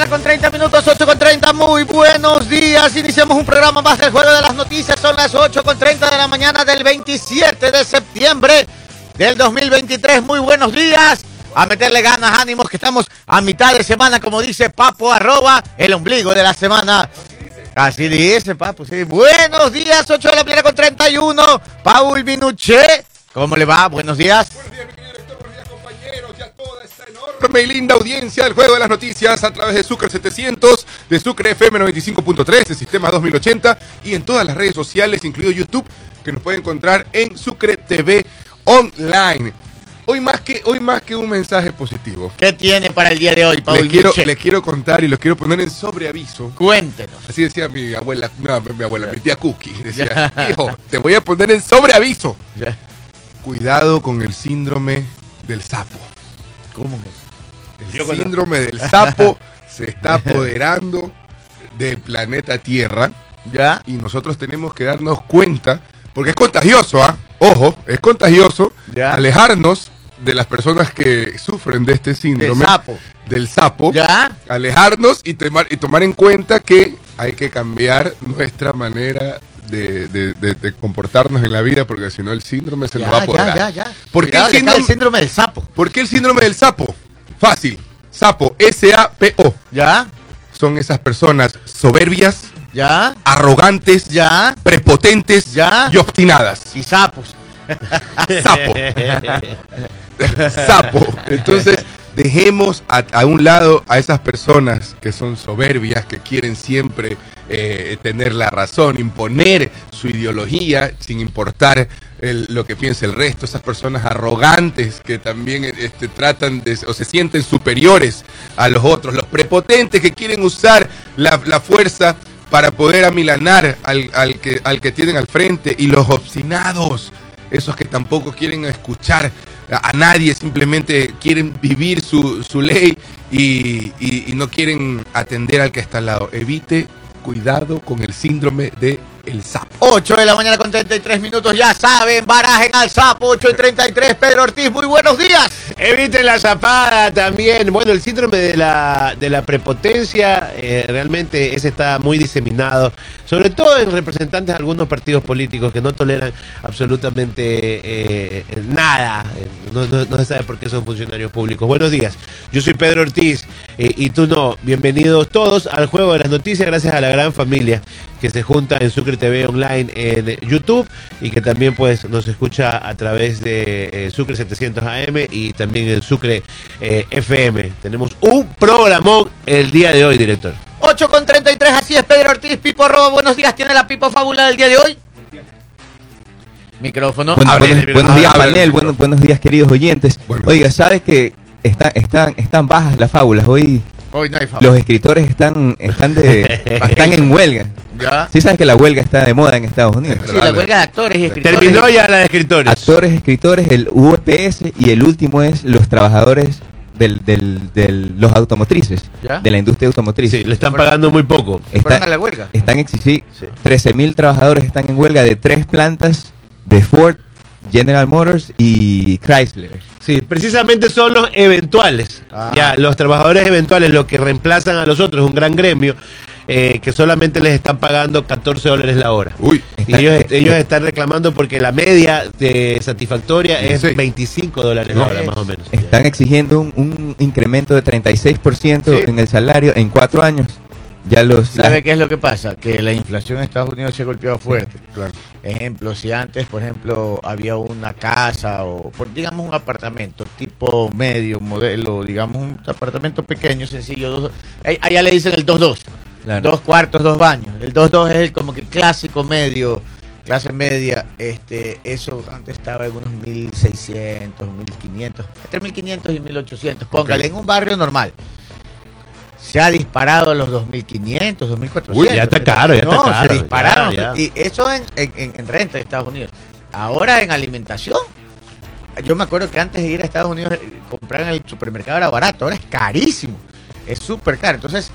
mañana con 30 minutos, 8 con 30. Muy buenos días. Iniciamos un programa más del Juego de las Noticias. Son las 8 con 30 de la mañana del 27 de septiembre del 2023. Muy buenos días. A meterle ganas, ánimos, que estamos a mitad de semana, como dice Papo, arroba el ombligo de la semana. Así dice, Papo, sí. Buenos días, 8 de la mañana con 31. Paul Minuché. ¿Cómo le va? Buenos días. Buenos días, enorme y linda audiencia del Juego de las Noticias a través de Sucre 700, de Sucre FM 95.3, de Sistema 2080 y en todas las redes sociales, incluido YouTube, que nos puede encontrar en Sucre TV Online. Hoy más que, hoy más que un mensaje positivo. ¿Qué tiene para el día de hoy, Paul Les quiero, les quiero contar y los quiero poner en sobreaviso. Cuéntenos. Así decía mi abuela, no, mi abuela, mi tía Cookie. Decía, hijo, te voy a poner en sobreaviso. Cuidado con el síndrome del sapo. ¿Cómo que? El síndrome del sapo se está apoderando del planeta Tierra ¿Ya? y nosotros tenemos que darnos cuenta, porque es contagioso, ¿ah? Ojo, es contagioso Ya. alejarnos de las personas que sufren de este síndrome sapo. del sapo, ¿Ya? alejarnos y tomar, y tomar en cuenta que hay que cambiar nuestra manera de, de- de- de comportarnos en la vida, porque si no el síndrome se nos va a apoderar. ya, ya, ya. ¿Por qué Cuidado, el que está síndrome- el síndrome del sapo. ¿Por qué el síndrome del sapo? Fácil. Sapo, S-A-P-O. ¿Ya? Son esas personas soberbias, ¿Ya? arrogantes, ¿Ya? prepotentes Ya. y obstinadas. Y sapos. Sapo. Sapo. Entonces, dejemos a, un lado a esas personas que son soberbias, que quieren siempre eh, tener la razón, imponer su ideología sin importar lo que piense el resto. Esas personas arrogantes que también este, tratan de, o se sienten superiores a los otros. Los prepotentes que quieren usar la, fuerza para poder amilanar al que tienen al frente. Y los obstinados esos que tampoco quieren escuchar a, nadie, simplemente quieren vivir su, su ley y, y- y no quieren atender al que está al lado. Evite cuidado con el síndrome de el sapo. 8 de la mañana con 33 minutos, ya saben, barajen al sapo, 8 y 33. Pedro Ortiz, muy buenos días. Eviten la zapada también. Bueno, el síndrome de la, de la prepotencia, eh, realmente ese está muy diseminado, sobre todo en representantes de algunos partidos políticos que no toleran absolutamente eh, nada. No, no- no se sabe por qué son funcionarios públicos. Buenos días, yo soy Pedro Ortiz eh, y tú no. Bienvenidos todos al Juego de las Noticias, gracias a la gran familia que se junta en Sucre TV Online en YouTube y que también pues nos escucha a través de eh, Sucre 700 AM y también en Sucre eh, FM. Tenemos un programón el día de hoy, director. 8 con 33, así es, Pedro Ortiz. Pipo Robo, buenos días. ¿Tiene la Pipo Fábula del día de hoy? Micrófono. Bueno, Abre, buenos, días, abre, panel. abre. Buenos, buenos días, queridos oyentes. Bueno. Oiga, ¿sabes que está- están, están bajas las fábulas? Hoy Hoy no hay fábula. los escritores están, están, de, están en huelga. ¿Ya? Sí sabes que la huelga está de moda en Estados Unidos. Sí, la huelga de actores y escritores. Terminó ya la de escritores. Actores, escritores, el UPS y el último es los trabajadores del, del, del- los automotrices, ¿Ya? de la industria automotriz. Sí, le están pagando muy poco. ¿Fueron a Está, la huelga? están exigi- Sí. 13 mil trabajadores están en huelga de tres plantas de Ford, General Motors y Chrysler. Sí, precisamente son los eventuales. Ah. Ya, los trabajadores eventuales, los que reemplazan a los otros, un gran gremio, eh, que solamente les están pagando 14 dólares la hora. Uy, Y ellos, ellos están reclamando porque la media de satisfactoria es 16. 25 dólares la hora, más o menos. Están exigiendo un, un incremento de 36% Sí. en el salario en cuatro años. Ya los ¿Sabe la- qué es lo que pasa? Que la inflación en Estados Unidos se ha golpeado fuerte. claro. Ejemplo, si antes, por ejemplo, había una casa o, por, digamos, un apartamento tipo medio, modelo, digamos, un apartamento pequeño, sencillo, dos, ahí- allá le dicen el 2-2. Claro. Dos cuartos, dos baños. El 2-2 es el como que clásico medio, clase media. Este, eso antes estaba en unos 1600, 1500, entre 1500 y 1800. Póngale, en un barrio normal. Se ha disparado a los 2500, 2400. Uy, ya está caro, ya está No, caro, Se dispararon. ya, ya. Y eso en, en- en- en renta de Estados Unidos. Ahora en alimentación. Yo me acuerdo que antes de ir a Estados Unidos eh, comprar en el supermercado era barato, ahora es carísimo. Es súper caro. Entonces,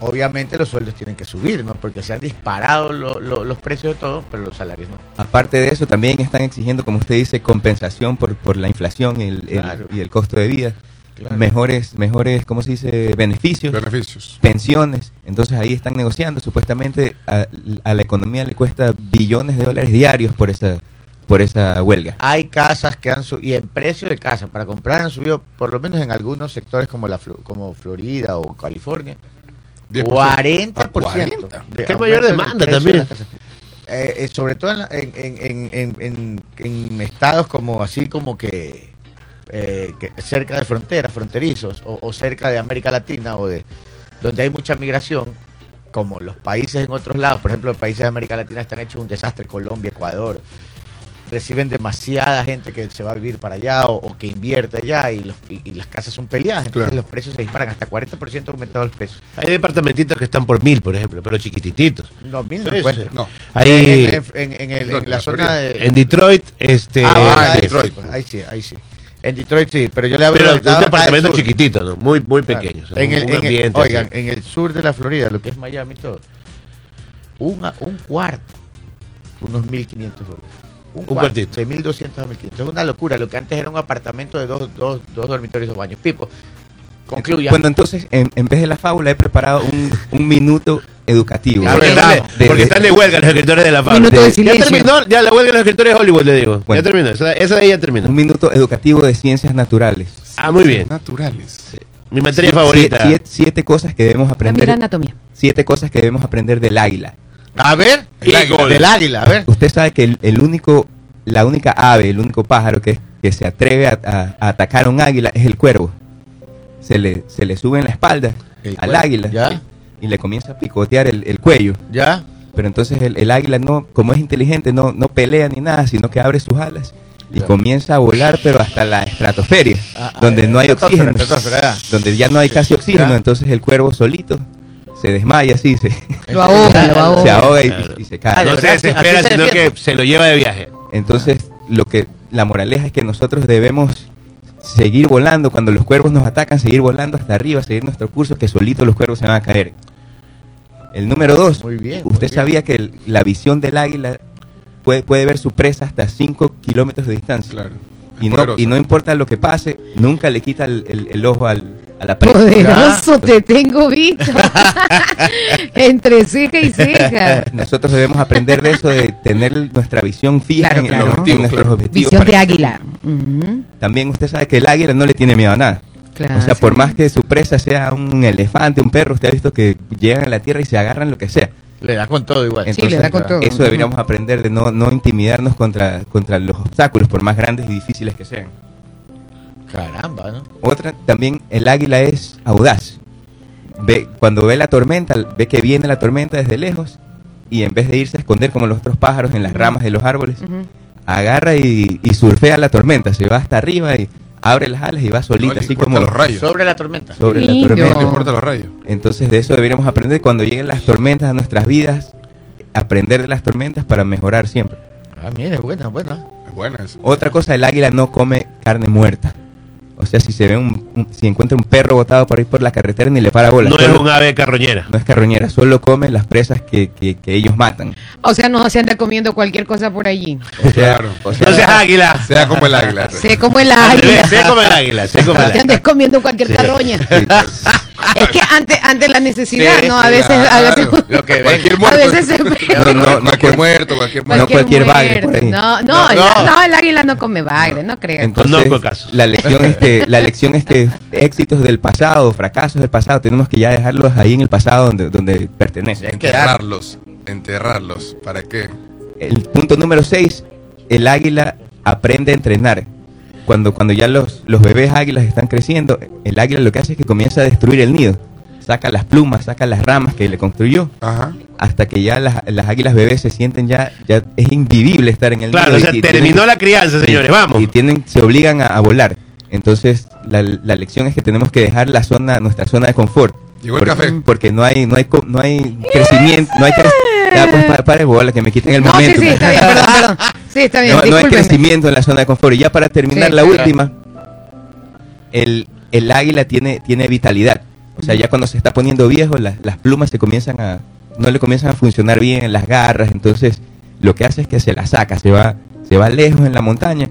obviamente los sueldos tienen que subir, ¿no? Porque se han disparado lo- lo- los precios de todo, pero los salarios no. Aparte de eso, también están exigiendo, como usted dice, compensación por, por la inflación y el, y el costo de vida. claro. mejores, mejores, ¿cómo se dice? Beneficios, Beneficios. pensiones. Entonces ahí están negociando. Supuestamente a, a la economía le cuesta billones de dólares diarios por esa, por esa huelga. Hay casas que han subido, y el precio de casa para comprar han subido, por lo menos en algunos sectores como la Flo- como Florida o California, 10%. 40%. 40. de Qué aumento mayor del demanda también. Eh, eh, sobre todo en, en, en- en- en- en- en estados como así como que, eh, que cerca de fronteras, fronterizos, o, o cerca de América Latina, o de donde hay mucha migración, como los países en otros lados, por ejemplo, los países de América Latina están hechos un desastre, Colombia, Ecuador, reciben demasiada gente que se va a vivir para allá o, o que invierte allá y, los- y- y las casas son peleadas, entonces Claro. los precios se disparan, hasta 40% ha aumentado el precio. Hay departamentitos que están por mil, por ejemplo, pero chiquititos. No, mil no. No. Hay en, en- en el- en la ¿La zona de... en Detroit, este. Ah, Ah, ahí, Detroit. ahí sí, ahí sí. En Detroit sí, pero yo le hablo pero del un departamento chiquitito, ¿no? Muy, muy pequeño. En el, ambiente oigan, así. en el sur de la Florida, lo que es Miami todo, una, un cuarto, unos 1.500 dólares. Un, cuarto, cuartito. De 1.200 a 1.500. Es una locura. Lo que antes era un apartamento de dos, dos, dos dormitorios dos baños. Pipo, concluya. Bueno, entonces, en, en vez de la fábula, he preparado un, un minuto educativo. Porque, verdad. están, De- porque están de huelga los escritores de la fábrica. Minuto de Ya silencio. terminó, ya la huelga de los escritores de Hollywood, le digo. Bueno. Ya terminó, esa, esa de ahí ya terminó. Un minuto educativo de ciencias naturales. Ah, muy bien. Naturales. Mi materia favorita. Siete, siete cosas que debemos aprender. la anatomía. Siete cosas que debemos aprender del águila. A ver, El águila. del águila, a ver. Usted sabe que el, el único, la única ave, el único pájaro que, que se atreve a, a- a atacar a un águila es el cuervo. Se le, se le sube en la espalda El al cuervo, águila ¿ya? y le comienza a picotear el, el cuello. ¿Ya? Pero entonces el, el águila no, como es inteligente, no, no pelea ni nada, sino que abre sus alas y Ya. comienza a volar, pero hasta la estratosferia, Ah, ah, donde no hay oxígeno, donde ya no hay casi oxígeno, Ya. entonces el cuervo solito se desmaya así, se, Lo ahoga, lo ahoga. se ahoga y, Claro. y se cae. Ah, no se desespera, así se sino que se lo lleva de viaje. Entonces, lo que la moraleja es que nosotros debemos seguir volando cuando los cuervos nos atacan, seguir volando hasta arriba, seguir nuestro curso, que solito los cuervos se van a caer. El número dos, Muy bien, muy usted bien. sabía que el- la visión del águila puede, puede ver su presa hasta 5 kilómetros de distancia. Claro. Y no, y no importa lo que pase, nunca le quita el, el- el ojo al, a la presa. Poderoso, te tengo visto. Entre ceja y ceja. Nosotros debemos aprender de eso, de tener nuestra visión fija Claro, en, claro. en Objetivo, nuestros objetivos. Visión de águila. También usted sabe que el águila no le tiene miedo a nada. claro, o sea, sí. por más que su presa sea un elefante, un perro, usted ha visto que llegan a la tierra y se agarran lo que sea. Le da con todo igual. Sí, le da con todo. Eso deberíamos aprender de no, no intimidarnos contra, contra los obstáculos, por más grandes y difíciles que sean. Caramba, ¿no? Otra, también el águila es audaz. Ve, cuando ve la tormenta, ve que viene la tormenta desde lejos y en vez de irse a esconder como los otros pájaros en las ramas de los árboles, agarra y, y surfea la tormenta, se va hasta arriba y abre las alas y va solita, así como los rayos. Sobre la tormenta. sobre la Lindo. No tormenta. importa los rayos. Entonces de eso deberíamos aprender cuando lleguen las tormentas a nuestras vidas, aprender de las tormentas para mejorar siempre. Ah, mire, buena, buena. Es buena eso. Otra cosa, el águila no come carne muerta. O sea, si se ve un, un- si encuentra un perro botado por ahí por la carretera ni le para bola. No es Solo- un ave carroñera. no es carroñera, solo come las presas que, que- que ellos matan. O sea, no se anda comiendo cualquier cosa por allí. O sea, Claro. o sea, No seas águila. Sea como el águila. Sé como el águila. Sé como el águila. Sé como el te águila. andes comiendo cualquier carroña. sí, Es que ante, ante la necesidad, Sí, ¿no? A veces, a Claro. veces, Lo que Cualquier a muerto. veces se No, no, no, cualquier muerto, cualquier muerto. No cualquier bagre por ahí. No, no, No, el- no. no, el águila no come bagre, no creas. Entonces, casos. la lección es que la lección es que éxitos del pasado, fracasos del pasado, tenemos que ya dejarlos ahí en el pasado donde, donde pertenecen. Enterrarlos. Enterrarlos. ¿Para qué? El punto número 6, el águila aprende a entrenar. Cuando, cuando ya los, los bebés águilas están creciendo, el águila lo que hace es que comienza a destruir el nido. Saca las plumas, saca las ramas que le construyó, Ajá. hasta que ya las, las águilas bebés se sienten ya, ya es invivible estar en el Claro, nido. o y- sea, y terminó tienen- la crianza, señores. y- Vamos. Y tienen, se obligan a, a volar. Entonces, la, la lección es que tenemos que dejar la zona, nuestra zona de confort. Llegó el café. Porque no hay, no hay, co- no hay crecimiento, no hay cre- Ya, pues, pa- pare bola, que me quiten el No, sí, momento. sí, está bien, perdón, perdón. Sí, está bien, No, no hay crecimiento en la zona de confort. Y ya para terminar Sí, la última, el, el águila tiene, tiene vitalidad. O sea, ya cuando se está poniendo viejo, las, las plumas se comienzan a, no le comienzan a funcionar bien en las garras. Entonces, lo que hace es que se la saca, se va, se va lejos en la montaña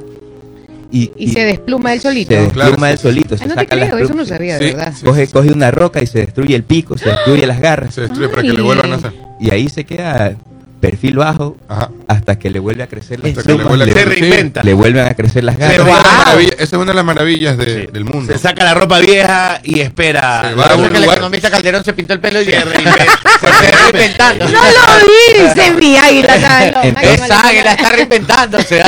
y, Y se despluma él solito. Se despluma Claro, él sí, solito. Ah, no te las creo, eso no sabía, Sí, de verdad. sí. Coge, coge una roca y se destruye el pico, se destruye las garras. Se destruye para que le vuelvan a hacer. Y ahí se queda perfil bajo Ajá. hasta que le vuelve a crecer las Hasta que le plumas, vuelve a le, Se crecer. reinventa. le vuelven a crecer las Esa es garras. una de las ¡Wow! maravillas- Esa es una de las maravillas de- Sí. del mundo. Se saca la ropa vieja y espera. Se va a un que el lugar- economista Calderón se pintó el pelo y Se se reinventa. está reinventando. No lo dice mi águila. loca, Entonces- Esa águila está reinventándose.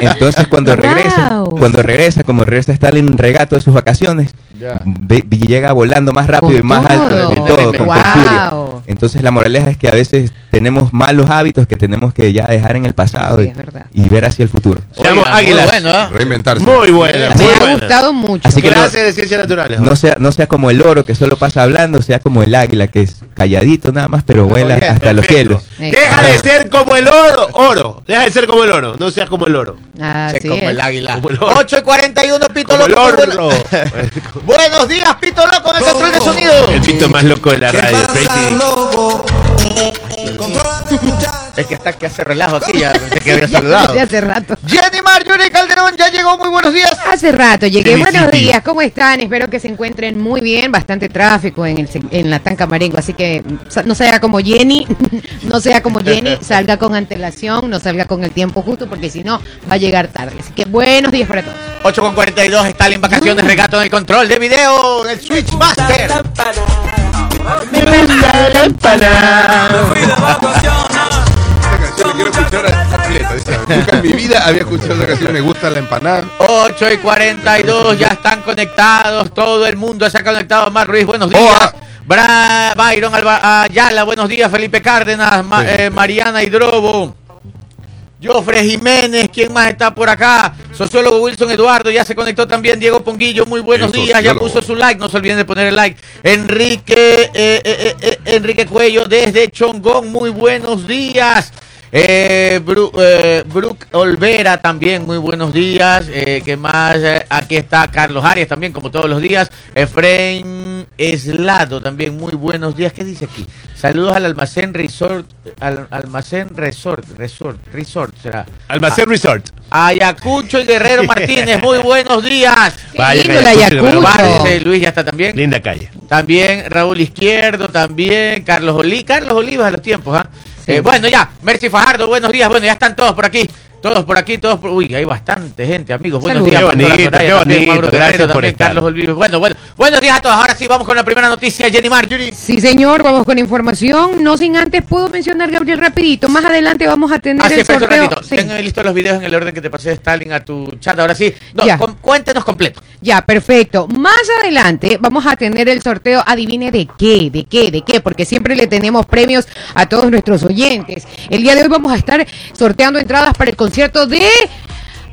Entonces cuando Wow. regresa, cuando regresa, como regresa está en un regato de sus vacaciones, Ya. ve- llega volando más rápido Con y más alto de todo, con, Wow. Entonces la moraleja es que a veces tenemos malos hábitos que tenemos que ya dejar en el pasado Sí, y, ver hacia el futuro. Seamos muy águilas. bueno, ¿ah? Reinventarse. Muy buena, Me ha gustado mucho. Así que no- de ciencias naturales. No sea, no sea como el oro que solo pasa hablando, sea como el águila que es calladito nada más, pero vuela Bien, hasta los cielos. Deja de ser como el oro, oro. Deja de ser como el oro, no seas como el oro. Así Sí, como es. el águila. Como el oro. 8 y 41, Pito Como el oro. bueno- Buenos días, Pito Loco, en el control de sonido. El pito más loco de la radio, Crazy. Es que está que hace relajo aquí, ya pensé que había saludado. De hace rato. Jenny Marjorie Calderón ya llegó, muy buenos días. Hace rato llegué. Buenos días, ¿cómo están? Espero que se encuentren muy bien. Bastante tráfico en, el, en la Tanca Marengo, así que no sea como Jenny, no sea como Jenny, salga con antelación, no salga con el tiempo justo, porque si no va a llegar tarde. Así que buenos días para todos. 8 con 42, está en vacaciones, regato en el control de video, el Switch Master. Esta Nunca en mi vida había escuchado esa canción. Me gusta la empanada. 8 y 42, ya están conectados, todo el mundo se ha conectado. Mar Ruiz, buenos días. Bra Byron Alba Ayala, buenos días. Felipe Cárdenas, Ma- Sí. eh, Mariana Hidrobo. Jofre Jiménez, ¿quién más está por acá? Sociólogo Wilson Eduardo, ya se conectó también. Diego Ponguillo, muy buenos El días, ya puso su like, no se olviden de poner el like. Enrique, eh, eh, eh, eh, Enrique Cuello desde Chongón, muy buenos días. Eh, Bru- eh, Brooke Olvera también, muy buenos días. Eh, ¿Qué más? Eh, aquí está Carlos Arias también, como todos los días. Efraín Eslado también, muy buenos días. ¿Qué dice aquí? Saludos al almacén Resort, al almacén Resort, Resort, Resort será. Almacén Resort. Ayacucho y Guerrero Martínez, muy buenos días. Vaya lindo que el Ayacucho, Ayacucho. Márquez, Luis ya está también. Linda calle. También Raúl Izquierdo, también Carlos Olí, Carlos Olivas a los tiempos, ¿ah? Eh, bueno, ya, Mercy Fajardo, buenos días, bueno, ya están todos por aquí. Todos por aquí, todos por... Uy, hay bastante gente, amigos. Buenos días. Bonito, Soraya qué también, bonito, Mauro gracias Guerrero por también, estar. Carlos. Bueno, bueno, buenos días a todos. Ahora sí, vamos con la primera noticia, Jenny Marjorie. Sí, señor, vamos con información. No sin antes puedo mencionar, Gabriel, rapidito. Más adelante vamos a tener Ah, el sorteo. ratito. Sí. Tengo listos los videos en el orden que te pasé de Stalin a tu chat. Ahora sí, no, Ya. com- cuéntenos completo. Ya, perfecto. Más adelante vamos a tener el sorteo. Adivine de qué, de qué, de qué, porque siempre le tenemos premios a todos nuestros oyentes. El día de hoy vamos a estar sorteando entradas para el concierto de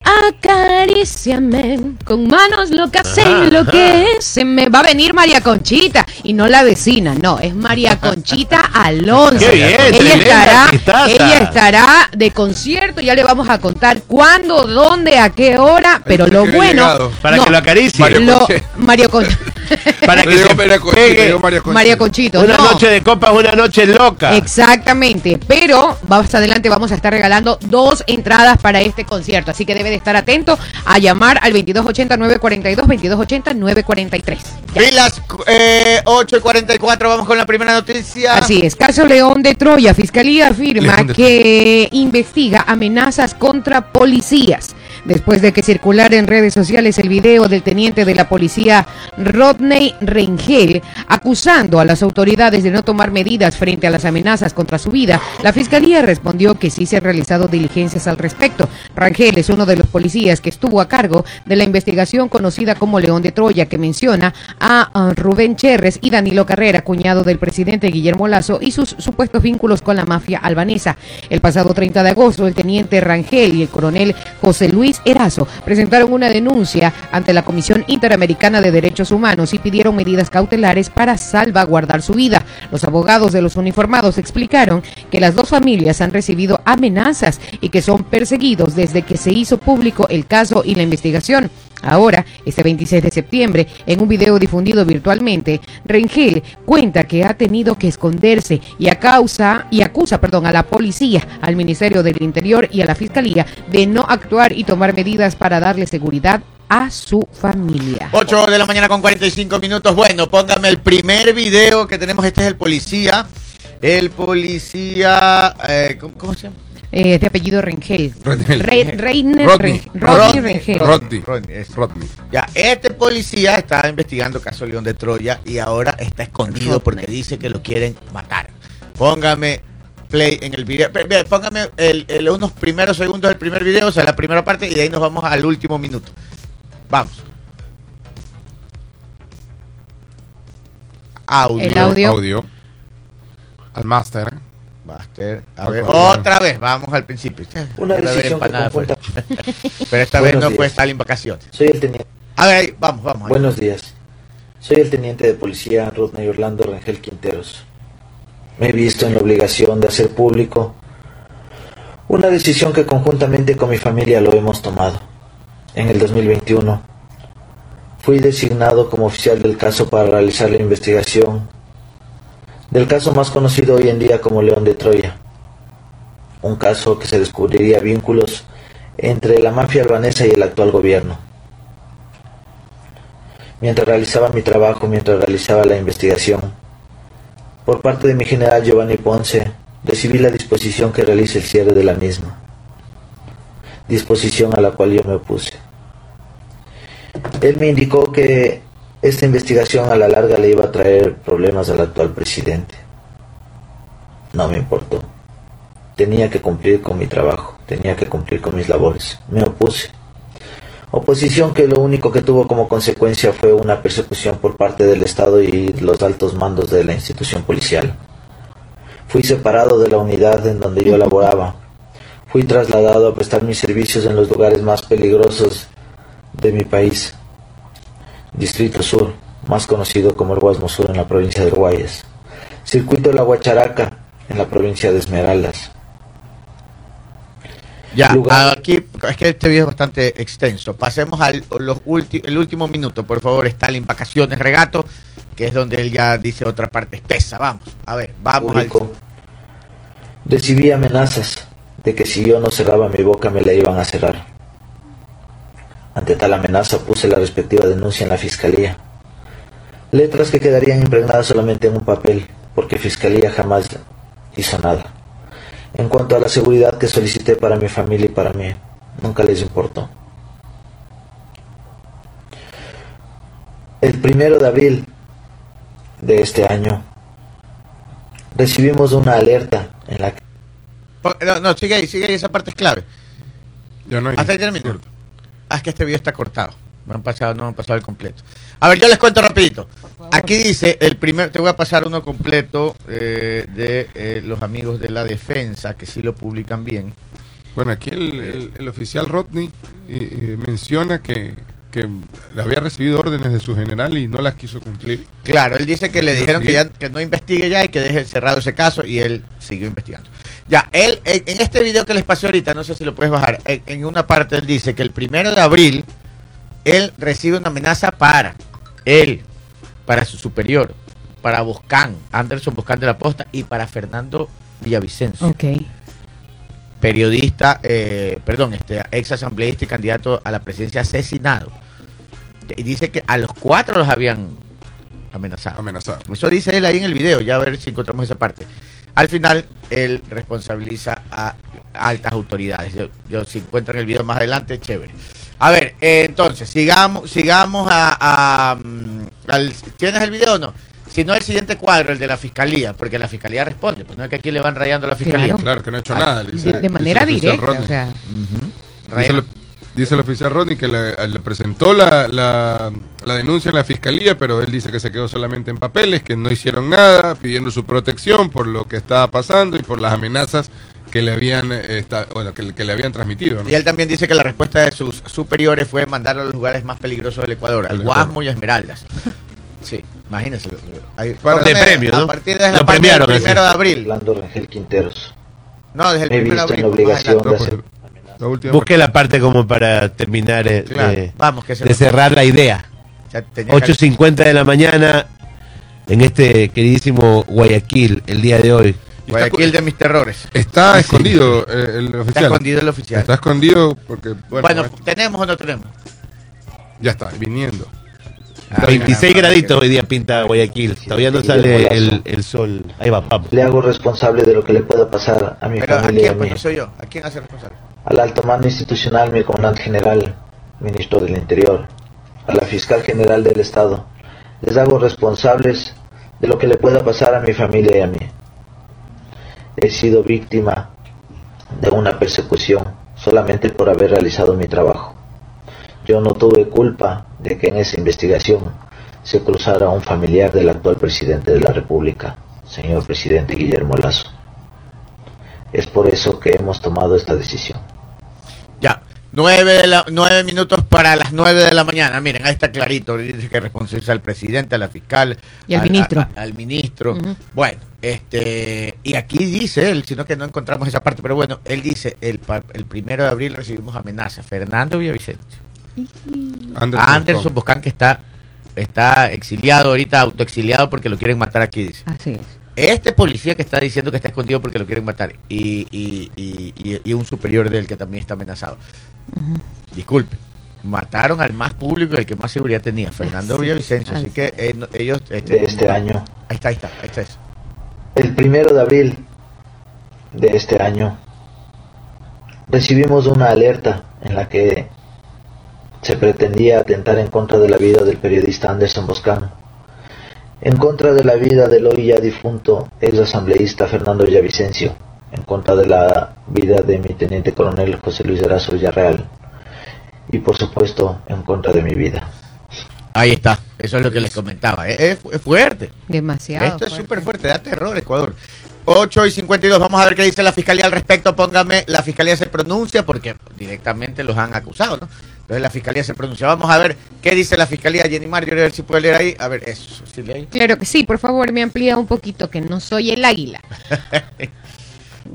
Acaríciame con manos locas en lo que se me va a venir María Conchita y no la vecina, no, es María Conchita Alonso. Qué bien, ella estará, artistaza. ella estará de concierto, ya le vamos a contar cuándo, dónde, a qué hora, pero lo bueno llegado. Para no, que lo acaricie. Mario lo-. Mario Conche. Para que se María Conchita, pegue. María Conchita. María Conchito. Una no. noche de copas, una noche loca. Exactamente, pero más adelante vamos a estar regalando dos entradas para este concierto, así que debe de estar atento a llamar al 2280-942, 2280-943. Pilas, eh, 8 y 44, vamos con la primera noticia. Así es, caso León de Troya, Fiscalía afirma de que investiga amenazas contra policías. Después de que circulara en redes sociales el video del teniente de la policía Rodney Rengel acusando a las autoridades de no tomar medidas frente a las amenazas contra su vida, la Fiscalía respondió que sí se han realizado diligencias al respecto. Rangel es uno de los policías que estuvo a cargo de la investigación conocida como León de Troya, que menciona a Rubén Cherres y Danilo Carrera, cuñado del presidente Guillermo Lazo, y sus supuestos vínculos con la mafia albanesa. El pasado 30 de agosto, el teniente Rangel y el coronel José Luis Erazo presentaron una denuncia ante la Comisión Interamericana de Derechos Humanos y pidieron medidas cautelares para salvaguardar su vida. Los abogados de los uniformados explicaron que las dos familias han recibido amenazas y que son perseguidos desde que se hizo público el caso y la investigación. Ahora, este 26 de septiembre, en un video difundido virtualmente, Rengel cuenta que ha tenido que esconderse y a causa y acusa, perdón, a la policía, al Ministerio del Interior y a la Fiscalía de no actuar y tomar medidas para darle seguridad a su familia. 8 de la mañana con 45 minutos. Bueno, póngame el primer video que tenemos. Este es el policía. El policía. eh, ¿cómo, se llama? Eh, de apellido Rengel. Rengel. Re- Reiner Rodney. Ren- Rodney Rodney. Rengel. Rodney. Rodney, eso. Rodney. Ya, este policía está investigando caso León de Troya y ahora está escondido porque dice que lo quieren matar. Póngame play en el video. Póngame el- el- unos primeros segundos del primer video, o sea, la primera parte, y de ahí nos vamos al último minuto. Vamos. Audio. El audio. Audio. Al máster. Master. A ver, otra vez, vamos al principio. Una decisión que empanada conjunta- afuera. Pero esta vez Buenos no días. puede estar en vacaciones. Soy el teniente. A ver, ahí, vamos, vamos. ahí. Buenos días. Soy el teniente de policía Rodney Orlando Rangel Quinteros. Me he visto en la obligación de hacer público una decisión que conjuntamente con mi familia lo hemos tomado. En el 2021 fui designado como oficial del caso para realizar la investigación del caso más conocido hoy en día como León de Troya. Un caso que se descubriría vínculos entre la mafia albanesa y el actual gobierno. Mientras realizaba mi trabajo, mientras realizaba la investigación, por parte de mi general Giovanni Ponce, recibí la disposición que realice el cierre de la misma. Disposición a la cual yo me opuse. Él me indicó que esta investigación a la larga le iba a traer problemas al actual presidente. No me importó. Tenía que cumplir con mi trabajo, tenía que cumplir con mis labores. Me opuse. Oposición que lo único que tuvo como consecuencia fue una persecución por parte del Estado y los altos mandos de la institución policial. Fui separado de la unidad en donde yo laboraba. Fui trasladado a prestar mis servicios en los lugares más peligrosos de mi país. Distrito Sur, más conocido como el Guasmo Sur en la provincia de Guayas. Circuito de la Guacharaca en la provincia de Esmeraldas. Ya, lugar- aquí es que este video es bastante extenso. Pasemos al los ulti- el último minuto, por favor. Stalin, vacaciones, regato, que es donde él ya dice otra parte espesa. Vamos, a ver, vamos al. Recibí amenazas de que si yo no cerraba mi boca me la iban a cerrar. Ante tal amenaza puse la respectiva denuncia en la fiscalía. Letras que quedarían impregnadas solamente en un papel, porque fiscalía jamás hizo nada. En cuanto a la seguridad que solicité para mi familia y para mí, nunca les importó. El primero de abril de este año, recibimos una alerta en la que No, no, sigue ahí, sigue ahí, esa parte es clave. Ya no hay. Hasta ahí termino. Ah, es que este video está cortado. No han pasado, no han pasado el completo. A ver, yo les cuento rapidito. Aquí dice el primer, te voy a pasar uno completo eh, de eh, los amigos de la defensa, que sí lo publican bien. Bueno, aquí el, el- el oficial Rodney eh, eh, menciona que, que había recibido órdenes de su general y no las quiso cumplir. Claro, él dice que le dijeron que, ya, que no investigue ya y que deje cerrado ese caso y él siguió investigando. Ya, él, en, en este video que les pasé ahorita, no sé si lo puedes bajar, en, en una parte él dice que el primero de abril él recibe una amenaza para él, para su superior, para Boscán, Anderson Boscán de la Posta y para Fernando Villavicencio, Ok. periodista, eh, perdón, este ex asambleísta y candidato a la presidencia asesinado. Y dice que a los cuatro los habían amenazado. Amenazado. Eso dice él ahí en el video, ya a ver si encontramos esa parte. Al final, él responsabiliza a altas autoridades. Yo, yo, si encuentran el video más adelante, chévere. A ver, eh, entonces, sigamos, sigamos a, a, mm, al- ¿Tienes el video o no? Si no, el siguiente cuadro, el de la fiscalía, porque la fiscalía responde, pues no es que aquí le van rayando a la fiscalía. Claro. Claro que no ha hecho nada. dice- De, manera directa, o sea, Rayan. El, dice el oficial Rodney que le, le presentó la, la, la denuncia en la fiscalía, pero él dice que se quedó solamente en papeles, que no hicieron nada, pidiendo su protección por lo que estaba pasando y por las amenazas que le habían esta- bueno, que, que le habían transmitido. ¿no? Y él también dice que la respuesta de sus superiores fue mandarlo a los lugares más peligrosos del Ecuador, al Guasmo y a Esmeraldas. Sí, imagínense. Ahí- Para- De premio, A ¿no? partir de la Lo primero de abril. Orlando Rangel Quinteros. No, desde el Me primero de abril. obligación de adelante. hacer La última Busque la parte como para terminar eh, Claro, de, vamos, que se de nos- cerrar la idea. Ya tenía que- 8.50 de la mañana en este queridísimo Guayaquil, el día de hoy. Guayaquil de mis terrores. Está escondido eh, el oficial. Está escondido el oficial. Está escondido porque, bueno, Bueno, ¿tenemos o no tenemos? ya está, viniendo. Ah, 26 caramba, graditos hoy día pinta Guayaquil. Todavía no sale el, el sol. Ahí va, vamos. Le hago responsable de lo que le pueda pasar a mi Pero ¿a familia y a quién? Pues mí. no soy yo. ¿A quién hace responsable? Al alto mando institucional, mi comandante general, ministro del Interior, a la fiscal general del Estado. Les hago responsables de lo que le pueda pasar a mi familia y a mí. He sido víctima de una persecución solamente por haber realizado mi trabajo. Yo no tuve culpa de que en esa investigación se cruzara un familiar del actual presidente de la República, señor presidente Guillermo Lazo. Es por eso que hemos tomado esta decisión. Ya. Nueve, de la- nueve minutos para las nueve de la mañana. Miren, ahí está clarito. Dice que responsabiliza al presidente, a la fiscal. Y al ministro. a- al ministro. Bueno, este. Y aquí dice él, sino que no encontramos esa parte, pero bueno, él dice: el, pa- el primero de abril recibimos amenazas. Fernando Villavicencio. Anderson, Anderson. Boscán, que está, está exiliado ahorita, autoexiliado porque lo quieren matar aquí, dice. Así es. Este policía que está diciendo que está escondido porque lo quieren matar y, y, y, y- y un superior de él que también está amenazado. Disculpe, mataron al más público y el que más seguridad tenía, Fernando Villavicencio. Así que eh, no- ellos... de este año. Ahí está, ahí está, ahí está eso. El primero de abril de este año recibimos una alerta en la que se pretendía atentar en contra de la vida del periodista Anderson Boscán, en contra de la vida del hoy ya difunto ex asambleísta Fernando Villavicencio, en contra de la vida de mi teniente coronel José Luis Erazo Villarreal y por supuesto en contra de mi vida. Ahí está, eso es lo que les comentaba. Es, es- es fuerte. Demasiado. Esto es súper fuerte, da terror Ecuador. 8 y 52, vamos a ver qué dice la fiscalía al respecto. Póngame, la fiscalía se pronuncia porque directamente los han acusado, ¿no? Entonces la fiscalía se pronuncia. Vamos a ver qué dice la fiscalía. Jenny Mario, a ver si puede leer ahí. A ver, eso, ¿sí lee ahí? Claro que sí, por favor, me amplía un poquito, que no soy el águila.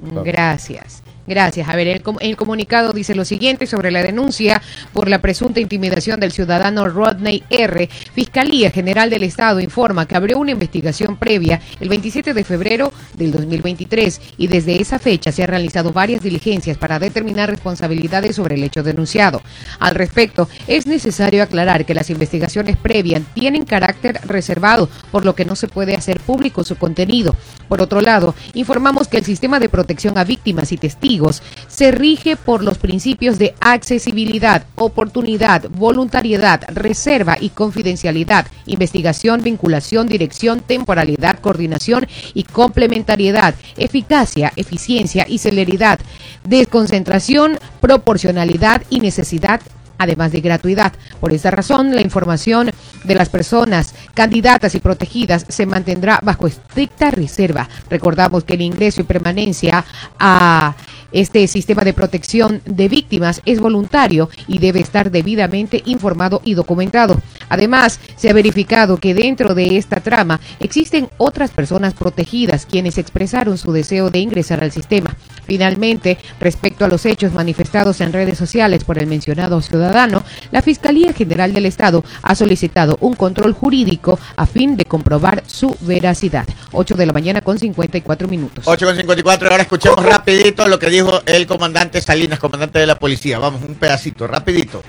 Gracias. Gracias. A ver, el, el comunicado dice lo siguiente sobre la denuncia por la presunta intimidación del ciudadano Rodney R. Fiscalía General del Estado informa que abrió una investigación previa el 27 de febrero del 2023 y desde esa fecha se han realizado varias diligencias para determinar responsabilidades sobre el hecho denunciado. Al respecto, es necesario aclarar que las investigaciones previas tienen carácter reservado, por lo que no se puede hacer público su contenido. Por otro lado, informamos que el sistema de protección a víctimas y testigos se rige por los principios de accesibilidad, oportunidad, voluntariedad, reserva y confidencialidad, investigación, vinculación, dirección, temporalidad, coordinación y complementariedad, eficacia, eficiencia y celeridad, desconcentración, proporcionalidad y necesidad además de gratuidad. Por esta razón, la información de las personas candidatas y protegidas se mantendrá bajo estricta reserva. Recordamos que el ingreso y permanencia a este sistema de protección de víctimas es voluntario y debe estar debidamente informado y documentado. Además, se ha verificado que dentro de esta trama existen otras personas protegidas quienes expresaron su deseo de ingresar al sistema. Finalmente, respecto a los hechos manifestados en redes sociales por el mencionado ciudadano, la Fiscalía General del Estado ha solicitado un control jurídico a fin de comprobar su veracidad. 8 de la mañana con 54 minutos. 8 con 54, ahora escuchemos rapidito lo que dijo el comandante Salinas, comandante de la policía. Vamos, un pedacito, rapidito.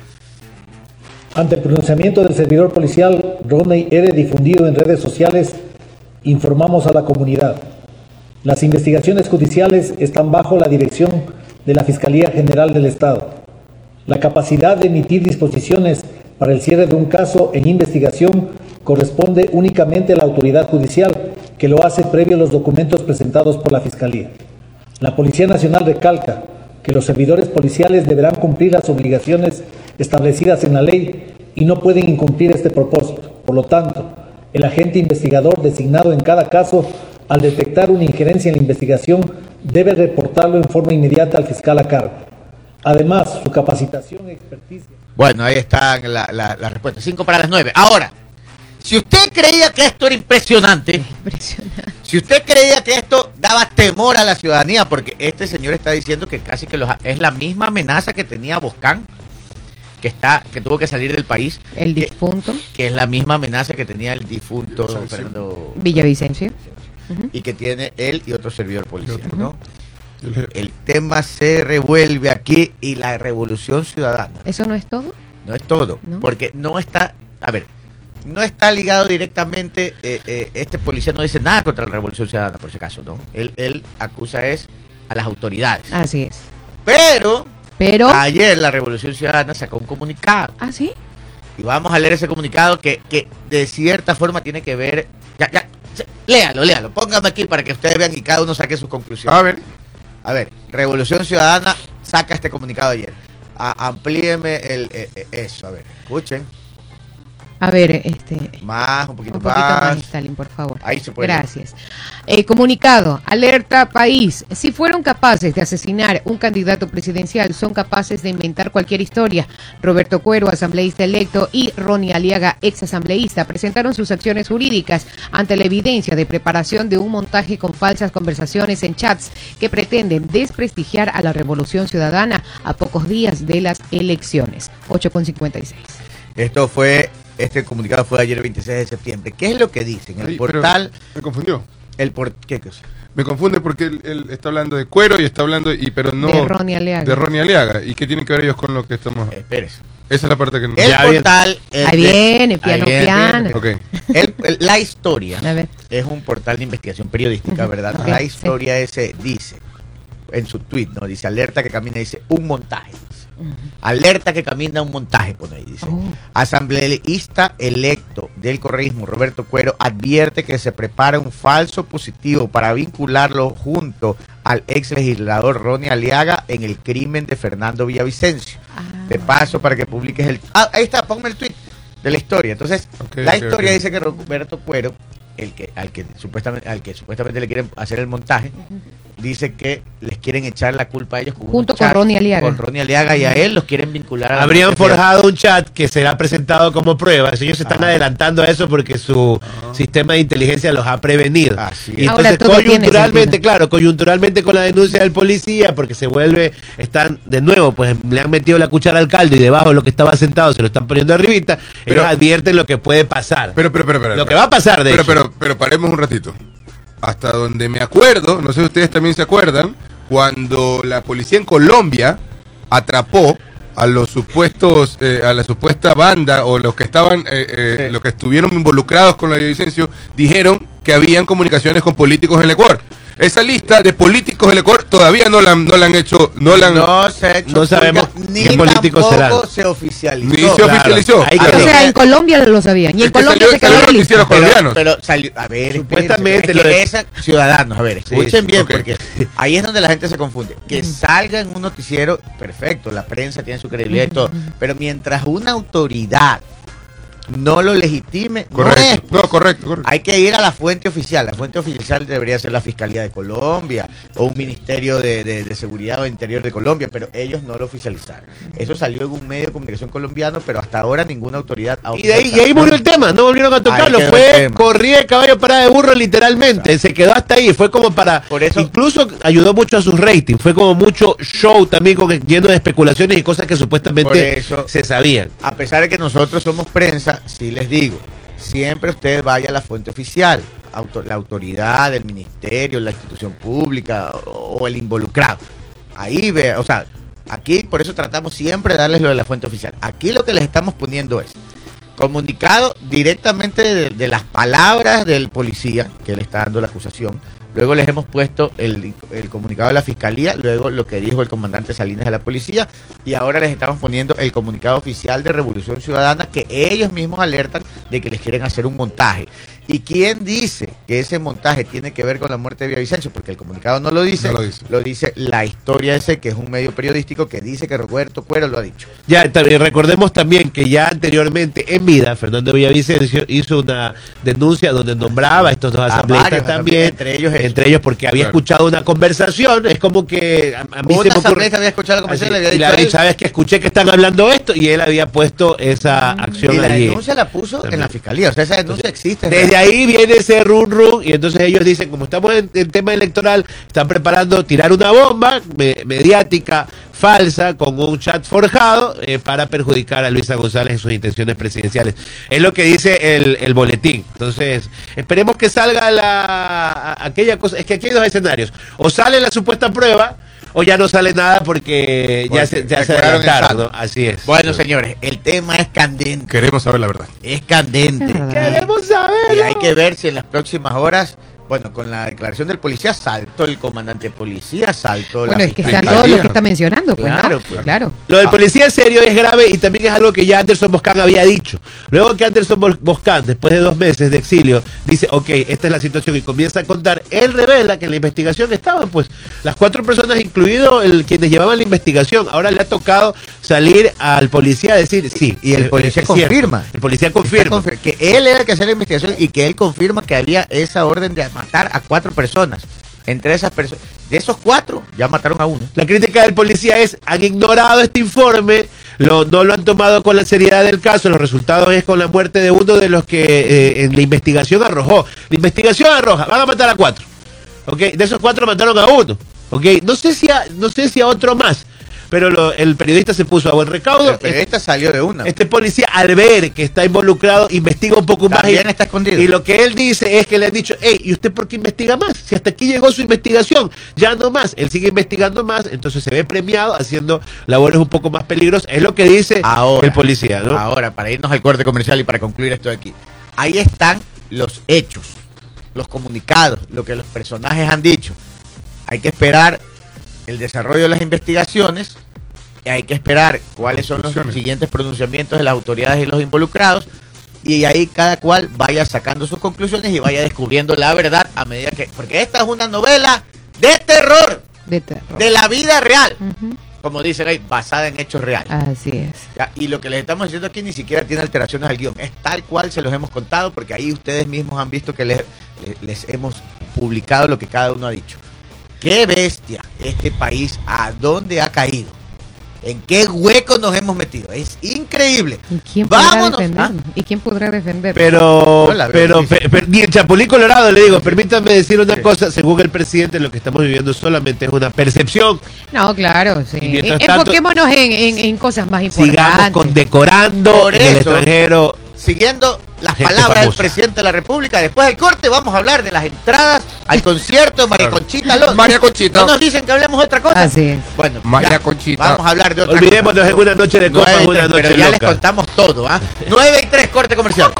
Ante el pronunciamiento del servidor policial Rodney R. difundido en redes sociales, informamos a la comunidad. Las investigaciones judiciales están bajo la dirección de la Fiscalía General del Estado. La capacidad de emitir disposiciones para el cierre de un caso en investigación corresponde únicamente a la autoridad judicial, que lo hace previo a los documentos presentados por la Fiscalía. La Policía Nacional recalca que los servidores policiales deberán cumplir las obligaciones establecidas en la ley y no pueden incumplir este propósito. Por lo tanto, el agente investigador designado en cada caso, al detectar una injerencia en la investigación, debe reportarlo en forma inmediata al fiscal a cargo. Además, su capacitación y experticia Bueno, ahí está la, la, respuesta. 5 para las 9. Ahora, Si usted creía que esto era impresionante, Impresionante. si usted creía que esto daba temor a la ciudadanía, porque este señor está diciendo que casi que los- es la misma amenaza que tenía Boscán, que está, que tuvo que salir del país, El difunto que es la misma amenaza que tenía el difunto sí. Fernando Villavicencio. Y que tiene él y otro servidor policial. ¿no? El tema se revuelve aquí y la revolución ciudadana ¿Eso no es todo? no es todo, ¿No? porque no está, a ver, no está ligado directamente, eh, eh, este policía no dice nada contra la revolución ciudadana, por si acaso, ¿no? Él, él acusa es a las autoridades. Así es. Pero Pero. ayer la revolución ciudadana sacó un comunicado ¿Ah, sí? y vamos a leer ese comunicado que, que de cierta forma tiene que ver, ya, ya, léalo, léalo, póngame aquí para que ustedes vean y cada uno saque su conclusión. A ver, A ver, Revolución Ciudadana saca este comunicado ayer. A- amplíeme el, eh, eh, eso, a ver, escuchen. A ver, este. Más, un poquito, Un poquito más, más. Stalin, por favor. Ahí se puede. Gracias. Eh, comunicado, alerta país. Si fueron capaces de asesinar un candidato presidencial, son capaces de inventar cualquier historia. Roberto Cuero, asambleísta electo, y Ronnie Aliaga, ex asambleísta, presentaron sus acciones jurídicas ante la evidencia de preparación de un montaje con falsas conversaciones en chats que pretenden desprestigiar a la revolución ciudadana a pocos días de las elecciones. 8,56. Esto fue, este comunicado fue ayer 26 de septiembre. ¿Qué es lo que dicen? El Ay, portal, me confundió. el por, ¿qué cosa? Me confunde porque él, él está hablando de cuero y está hablando, y pero no. De Ronnie Aliaga. De Ronnie Aliaga. ¿Y qué tienen que ver ellos con lo que estamos.? Eh, Espérese. Esa es la parte que no. El Ya viene. portal. el Ahí viene, piano, ahí viene, piano. Ok. El- el- la historia A ver. es un portal de investigación periodística, ¿verdad? ok, la sí. historia ese dice, en su tweet, ¿no? Dice, alerta que camina, dice, un montaje. Alerta que camina un montaje, pone ahí, dice. Oh. Asambleísta electo del correísmo, Roberto Cuero, advierte que se prepara un falso positivo para vincularlo junto al ex legislador Ronnie Aliaga en el crimen de Fernando Villavicencio. Ah. Te paso para que publiques el... Ah, ahí está, ponme el tweet de la historia. Entonces, la historia dice que Roberto Cuero, el que, al, que supuestamente, al que supuestamente le quieren hacer el montaje, dice que les quieren echar la culpa a ellos con Junto con Ronnie Aliaga. Con Ronnie Aliaga y a él los quieren vincular a la Habrían forjado un chat que será presentado como prueba. Ellos se están Ah. adelantando a eso porque su sistema de inteligencia los ha prevenido. Así y. Ahora entonces, coyunturalmente, claro, coyunturalmente con la denuncia del policía, porque se vuelve, están de nuevo, pues le han metido la cuchara al caldo y debajo de lo que estaba sentado se lo están poniendo arribita. Pero- ellos advierten lo que puede pasar. Pero, pero, pero, pero. lo que va a pasar, de pero, hecho. pero, pero paremos un ratito. Hasta donde me acuerdo, no sé si ustedes también se acuerdan, cuando la policía en Colombia atrapó a los supuestos, eh, a la supuesta banda o los que estaban, eh, eh, Sí. los que estuvieron involucrados con la licencia, dijeron que habían comunicaciones con políticos en el Ecuador. Esa lista de políticos del Ecuador todavía no la, han- no la han hecho, no la han, No se ha hecho No sabemos ni qué políticos serán. se oficializó. ni se claro. oficializó. Ahí O quedó. sea, en Colombia lo sabían. Y en Colombia salió- se quedó salió la lista. pero, colombianos. pero salió, a ver, Supuestamente lo es que ciudadanos, a ver, escuchen sí, bien, porque ahí es donde la gente se confunde. Que salga en un noticiero, perfecto, la prensa tiene su credibilidad y todo, pero mientras una autoridad no lo legitime, no es. Correcto. No, correcto, correcto. Hay que ir a la fuente oficial. La fuente oficial debería ser la Fiscalía de Colombia o un Ministerio de, de- de Seguridad o Interior de Colombia, pero ellos no lo oficializaron. Eso salió en un medio de comunicación colombiano, pero hasta ahora ninguna autoridad ha Y, de ahí, y ahí murió el tema, no volvieron a tocarlo. Fue corrida de caballo parada de burro, literalmente. Se quedó hasta ahí. Fue como para. Por eso- incluso ayudó mucho a sus ratings. Fue como mucho show también, con, lleno de especulaciones y cosas que supuestamente eso- se sabían. A pesar de que nosotros somos prensa, sí les digo, siempre usted vaya a la fuente oficial, la autoridad, el ministerio, la institución pública o, o el involucrado. Ahí ve, o sea, aquí por eso tratamos siempre de darles lo de la fuente oficial. Aquí lo que les estamos poniendo es comunicado directamente de, de las palabras del policía que le está dando la acusación. Luego les hemos puesto el, comunicado de la fiscalía, luego lo que dijo el comandante Salinas de la policía, y ahora les estamos poniendo el comunicado oficial de Revolución Ciudadana que ellos mismos alertan de que les quieren hacer un montaje. ¿Y quién dice que ese montaje tiene que ver con la muerte de Villavicencio? Porque el comunicado no lo dice. No lo dice. Lo dice la historia ese, que es un medio periodístico que dice que Roberto Cuero lo ha dicho. Ya, también recordemos también que ya anteriormente en vida, Fernando Villavicencio hizo una denuncia donde nombraba a estos dos asambleístas también, entre ellos entre ellos porque había Claro. escuchado una conversación, es como que a, a mí se me ocurre... había escuchado la conversación Así, y le había y dicho a él- sabes que escuché que están hablando esto y él había puesto esa acción Y la allí. denuncia la puso en la fiscalía. O sea, esa denuncia existe. Desde ahí viene ese run run y entonces ellos dicen, como estamos en, en tema electoral, están preparando tirar una bomba me- mediática falsa con un chat forjado eh, para perjudicar a Luisa González en sus intenciones presidenciales. Es lo que dice el, el boletín. Entonces, esperemos que salga la aquella cosa. Es que aquí hay dos escenarios. O sale la supuesta prueba o ya no sale nada porque ya se, ya se. Así es. Bueno, señores, el tema es candente. Queremos saber la verdad. Es candente. Queremos saber. Y hay que ver si en las próximas horas, bueno, con la declaración del policía, saltó el comandante de policía, saltó Bueno, la es que está todo lo que está mencionando, pues, Claro, ¿no? pues. Claro. Lo del Ah. policía es serio, es grave y también es algo que ya Anderson Boscan había dicho. Luego que Anderson Bos- Boscan, después de dos meses de exilio, dice, ok, esta es la situación y comienza a contar, él revela que en la investigación estaban pues las cuatro personas, incluido el quienes llevaban la investigación. Ahora le ha tocado salir al policía a decir, sí. Y el policía cierto. confirma. El policía confirma. confir- Que él era el que hacía la investigación y que él confirma que había esa orden de matar a cuatro personas. Entre esas personas, de esos cuatro, ya mataron a uno. La crítica del policía es, han ignorado este informe, lo- no lo han tomado con la seriedad del caso, los resultados es con la muerte de uno de los que eh, en la investigación arrojó. La investigación arroja, van a matar a cuatro. ¿ok? De esos cuatro mataron a uno. ¿ok? No, sé si a, no sé si a otro más, pero lo- el periodista se puso a buen recaudo. El periodista salió de una. Este policía, al ver que está involucrado, investiga un poco más. Y- está escondido. Y lo que él dice es que le han dicho, hey, ¿y usted por qué investiga más? Si hasta aquí llegó su investigación, ya no más. Él sigue investigando más, entonces se ve premiado haciendo labores un poco más peligrosas. Es lo que dice Ahora, el policía, ¿no? Ahora, para irnos al corte comercial y para concluir esto de aquí. Ahí están los hechos, los comunicados, lo que los personajes han dicho. Hay que esperar el desarrollo de las investigaciones, hay que esperar cuáles son los siguientes pronunciamientos de las autoridades y los involucrados. Y ahí cada cual vaya sacando sus conclusiones y vaya descubriendo la verdad a medida que... Porque esta es una novela de terror, De terror. de la vida real. Como dicen ahí, basada en hechos reales. Así es. Ya, y lo que les estamos diciendo aquí ni siquiera tiene alteraciones al guion. Es tal cual se los hemos contado porque ahí ustedes mismos han visto que les, les- les hemos publicado lo que cada uno ha dicho. Qué bestia este país, a dónde ha caído. ¿En qué hueco nos hemos metido? Es increíble. ¿Y quién podrá Vámonos. defendernos? ¿Y quién podrá defender? Pero, pero, difícil. pe- pe- ni el Chapulín Colorado, le digo, permítanme decir una cosa, según el presidente, lo que estamos viviendo solamente es una percepción. No, claro, sí. Tanto- Enfoquémonos en, en- en cosas más importantes. Sigamos condecorando Por en el extranjero. Siguiendo las Gente palabras del presidente de la República, después del corte vamos a hablar de las entradas al concierto de María Conchita Alonso. María Conchita. No nos dicen que hablemos de otra cosa. Así es. Bueno, María ya, Conchita. Vamos a hablar de otra Olvidémonos cosa. en una noche de copas, una noche pero ya les contamos todo, ¿ah? 9 y 3, corte comercial.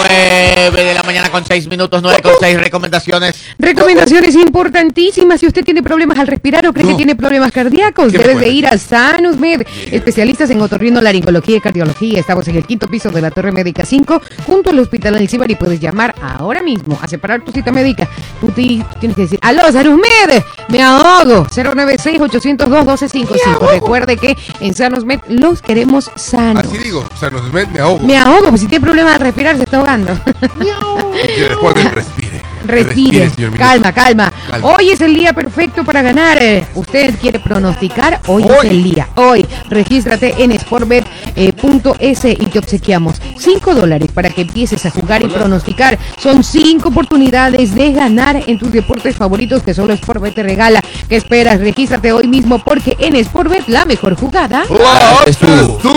9 de la mañana con 6 minutos, 9 con 6 recomendaciones. Recomendaciones importantísimas. Si usted tiene problemas al respirar o cree No. que tiene problemas cardíacos, ¿Qué debes puede? de ir a Sanusmed, especialistas en otorrino, laringología y cardiología. Estamos en el quinto piso de la Torre Médica 5, junto al Hospital Alcibar y puedes llamar ahora mismo a separar tu cita médica. Tú, ti- tú tienes que decir, aló, Sanusmed, me ahogo. 096-802-1255. Recuerde que en Sanusmed los queremos sanos. Así digo, sea, nos me, ahogo. Me ahogo, pues si tiene problemas de respirar se está ahogando. Y después respire. Respire, calma, calma, Calma. Hoy es el día perfecto para ganar. Eh, Usted quiere pronosticar, hoy, Hoy. es el día. Hoy, regístrate en sportbet.es y te obsequiamos 5 dólares para que empieces a jugar y pronosticar. Son 5 oportunidades de ganar en tus deportes favoritos que solo Sportbet te regala. ¿Qué esperas? Regístrate hoy mismo porque en Sportbet la mejor jugada. ¡Wow! Es tú,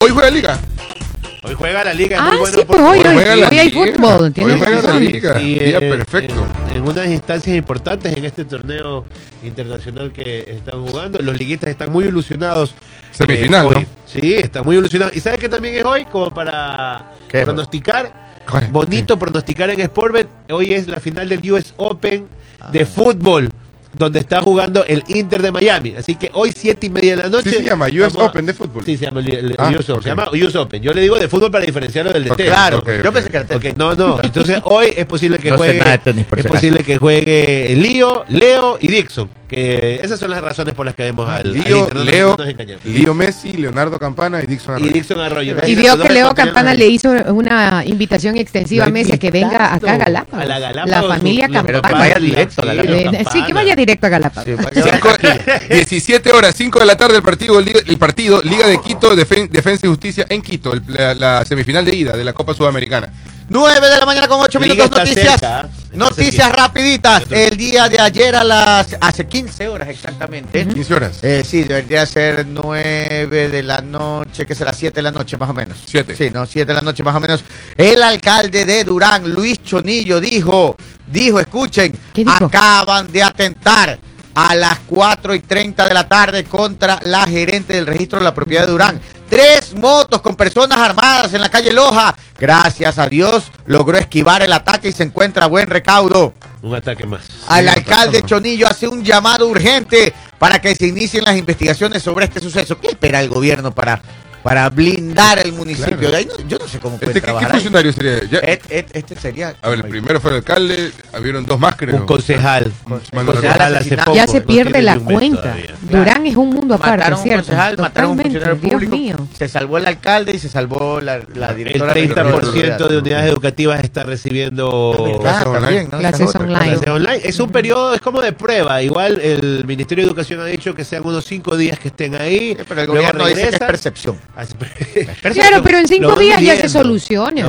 hoy juega Liga. Hoy juega la liga. es Ah, muy buena sí, pues hoy, oportunidad. hoy, juega la hoy hay liga. fútbol. Hoy juega la liga. Y, Día eh, perfecto. En, en unas instancias importantes en este torneo internacional que están jugando, los liguistas están muy ilusionados. Semifinal, hoy. ¿no? Sí, están muy ilusionados. ¿Y sabes qué también es hoy? Como para ¿Qué? pronosticar. ¿Qué? Bonito pronosticar en Sportbet. Hoy es la final del US Open de fútbol. Donde está jugando el Inter de Miami. Así que hoy siete y media de la noche. Sí se llama US vamos Open de fútbol. Sí, se llama el, el- Ah, US Open. Se llama US Open. Yo le digo de fútbol para diferenciarlo del de Ok, tenis. Claro, ok, yo pensé que no, no. Entonces hoy es posible que No sé juegue. nada de tenis, por es posible que juegue Lío, Leo y Dixon. Que esas son las razones por las que vemos al, Lío, Leo. Lío Messi, Leonardo Campana y Dixon Y Arroyo. Dixon Arroyo. Y Imagínate, vio que Leo Campana le hizo una invitación extensiva a Messi a que venga acá a Galápagos. A la Galápagos, La familia su- Campana. pero que vaya directo a la Eh, Galápagos. Sí, que vaya directo a Galápagos. Cinco- 17 horas, 5 de la tarde el partido, Liga- el partido Liga de Quito, Defen- Defensa y Justicia en Quito, el- la, la semifinal de ida de la Copa Sudamericana. 9 de la mañana con 8 Liga minutos. Noticias. cerca, Noticias rapiditas. El día de ayer a las. Hace 15 horas exactamente. 15 horas. Eh, sí, debería ser 9 de la noche, que será 7 de la noche más o menos. Siete. Sí, no, 7 de la noche más o menos. El alcalde de Durán, Luis Chonillo, dijo, dijo, escuchen, ¿Qué dijo? acaban de atentar a las 4 y 30 de la tarde contra la gerente del registro de la propiedad de Durán. Tres motos con personas armadas en la calle Loja. Gracias a Dios logró esquivar el ataque y se encuentra a buen recaudo. Un ataque más. Al alcalde Chonillo hace un llamado urgente para que se inicien las investigaciones sobre este suceso. ¿Qué espera el gobierno para, para blindar el municipio? Claro. De ahí no- yo no sé cómo puede Este, ¿qué, qué trabajar. ahí. funcionario sería? Ya- Et- et- Este, sería. a ver, el primero fue el alcalde, habieron dos más, creo. Un concejal. Un concejal hace poco. Ya se no pierde tiene la cuenta. todavía. Durán es un mundo aparte, Mataron a un ¿cierto? concejal, mataron a un funcionario Dios público. mío. Se salvó el alcalde y se salvó la, la El directora. 30% de unidades educativas está recibiendo Clases online. ¿no? Clases online. online. Es un periodo, es como de prueba. Igual el Ministerio de Educación ha dicho que sean unos cinco días que estén ahí. Sí, Pero el luego gobierno dice que es percepción. Así- Claro, pero en cinco días ya se soluciona.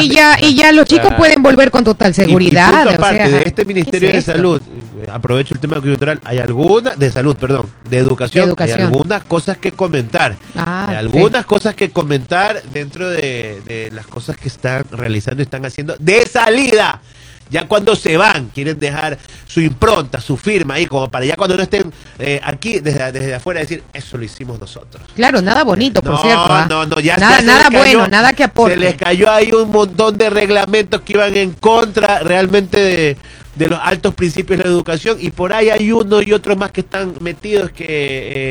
Y ya, y ya los chicos Claro. pueden volver con total Y- y seguridad. o aparte sea, de este Ministerio ¿qué de? Salud, eh, aprovecho el tema cultural, hay algunas, de salud, perdón, de educación, De educación. hay algunas cosas que comentar. Ah, Hay algunas cosas que comentar dentro de, de las cosas que están realizando y están haciendo de salida. Ya cuando se van, quieren dejar su impronta, su firma ahí, como para ya cuando no estén eh, aquí, desde, desde afuera, decir, eso lo hicimos nosotros. Claro, nada bonito, por no, cierto. ¿ah? no, no, ya nada, ya nada cayó- bueno, nada que aporte. Se les cayó ahí un montón de reglamentos que iban en contra realmente de, de los altos principios de la educación y por ahí hay uno y otro más que están metidos que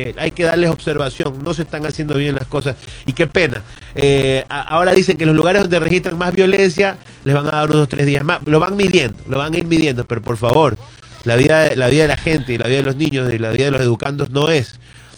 eh, hay que darles observación, no se están haciendo bien las cosas y qué pena. Eh, ahora dicen que los lugares donde registran más violencia les van a dar unos tres días más, lo van midiendo, lo van a ir midiendo, pero por favor, la vida, la vida de la gente y la vida de los niños y la vida de los educandos no es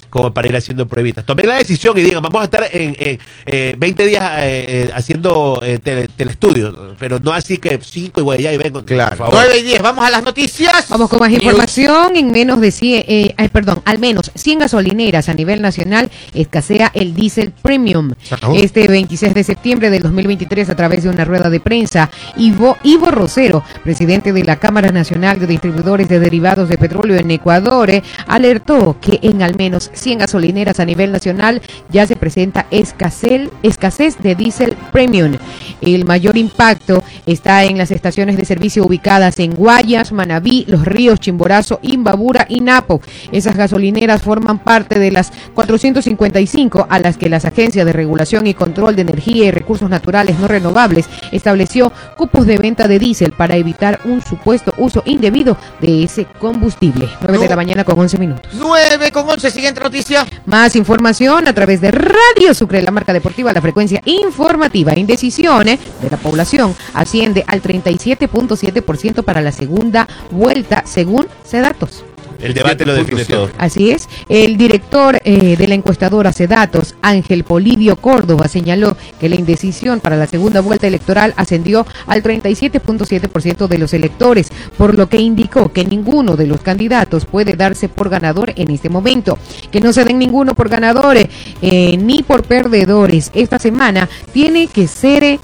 como para ir haciendo pruebitas. Tomen la decisión y digan, vamos a estar en, en, eh, 20 días eh, eh, haciendo eh, tele- teleestudio, pero no así que 5 y voy allá y vengo. Claro. Por favor. 9 y 10, vamos a las noticias. Vamos con más News. información. En menos de 100, eh, ay, perdón, al menos 100 gasolineras a nivel nacional escasea el diésel premium. Este 26 de septiembre del 2023, a través de una rueda de prensa, Ivo, Ivo Rosero, presidente de la Cámara Nacional de Distribuidores de Derivados de Petróleo en Ecuador, eh, alertó que en al menos 100 gasolineras a nivel nacional ya se presenta escasez, escasez de diésel premium. El mayor impacto está en las estaciones de servicio ubicadas en Guayas, Manabí, Los Ríos, Chimborazo, Imbabura y Napo. Esas gasolineras forman parte de las 455 a las que las agencias de regulación y control de energía y recursos naturales no renovables estableció cupos de venta de diésel para evitar un supuesto uso indebido de ese combustible. 9 de la mañana con 11 minutos. 9 con 11, siguiente noticia. Más información a través de Radio Sucre, la marca deportiva, la frecuencia informativa. Indecisiones de la población asciende al 37.7% para la segunda vuelta, según Sedatos. El debate lo define 7.7. todo. Así es, el director eh, de la encuestadora Sedatos, Ángel Polivio Córdoba, señaló que la indecisión para la segunda vuelta electoral ascendió al 37.7% de los electores, por lo que indicó que ninguno de los candidatos puede darse por ganador en este momento, que no se den ninguno por ganadores eh, ni por perdedores. Esta semana tiene que ser...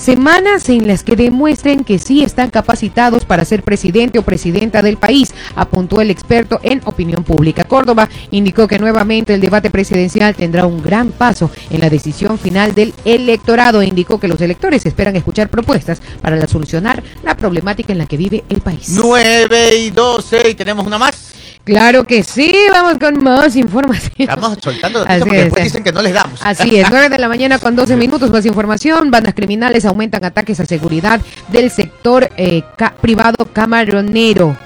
Semanas en las que demuestren que sí están capacitados para ser presidente o presidenta del país, apuntó el experto en opinión pública. Córdoba indicó que nuevamente el debate presidencial tendrá un gran paso en la decisión final del electorado. Indicó que los electores esperan escuchar propuestas para solucionar la problemática en la que vive el país. 9 y 12, y tenemos una más. Claro que sí, vamos con más información. Estamos soltando noticias porque es, después dicen que no les damos. Así es, 9 de la mañana con 12 minutos, más información. Bandas criminales aumentan ataques a seguridad del sector eh, ca- privado camaronero.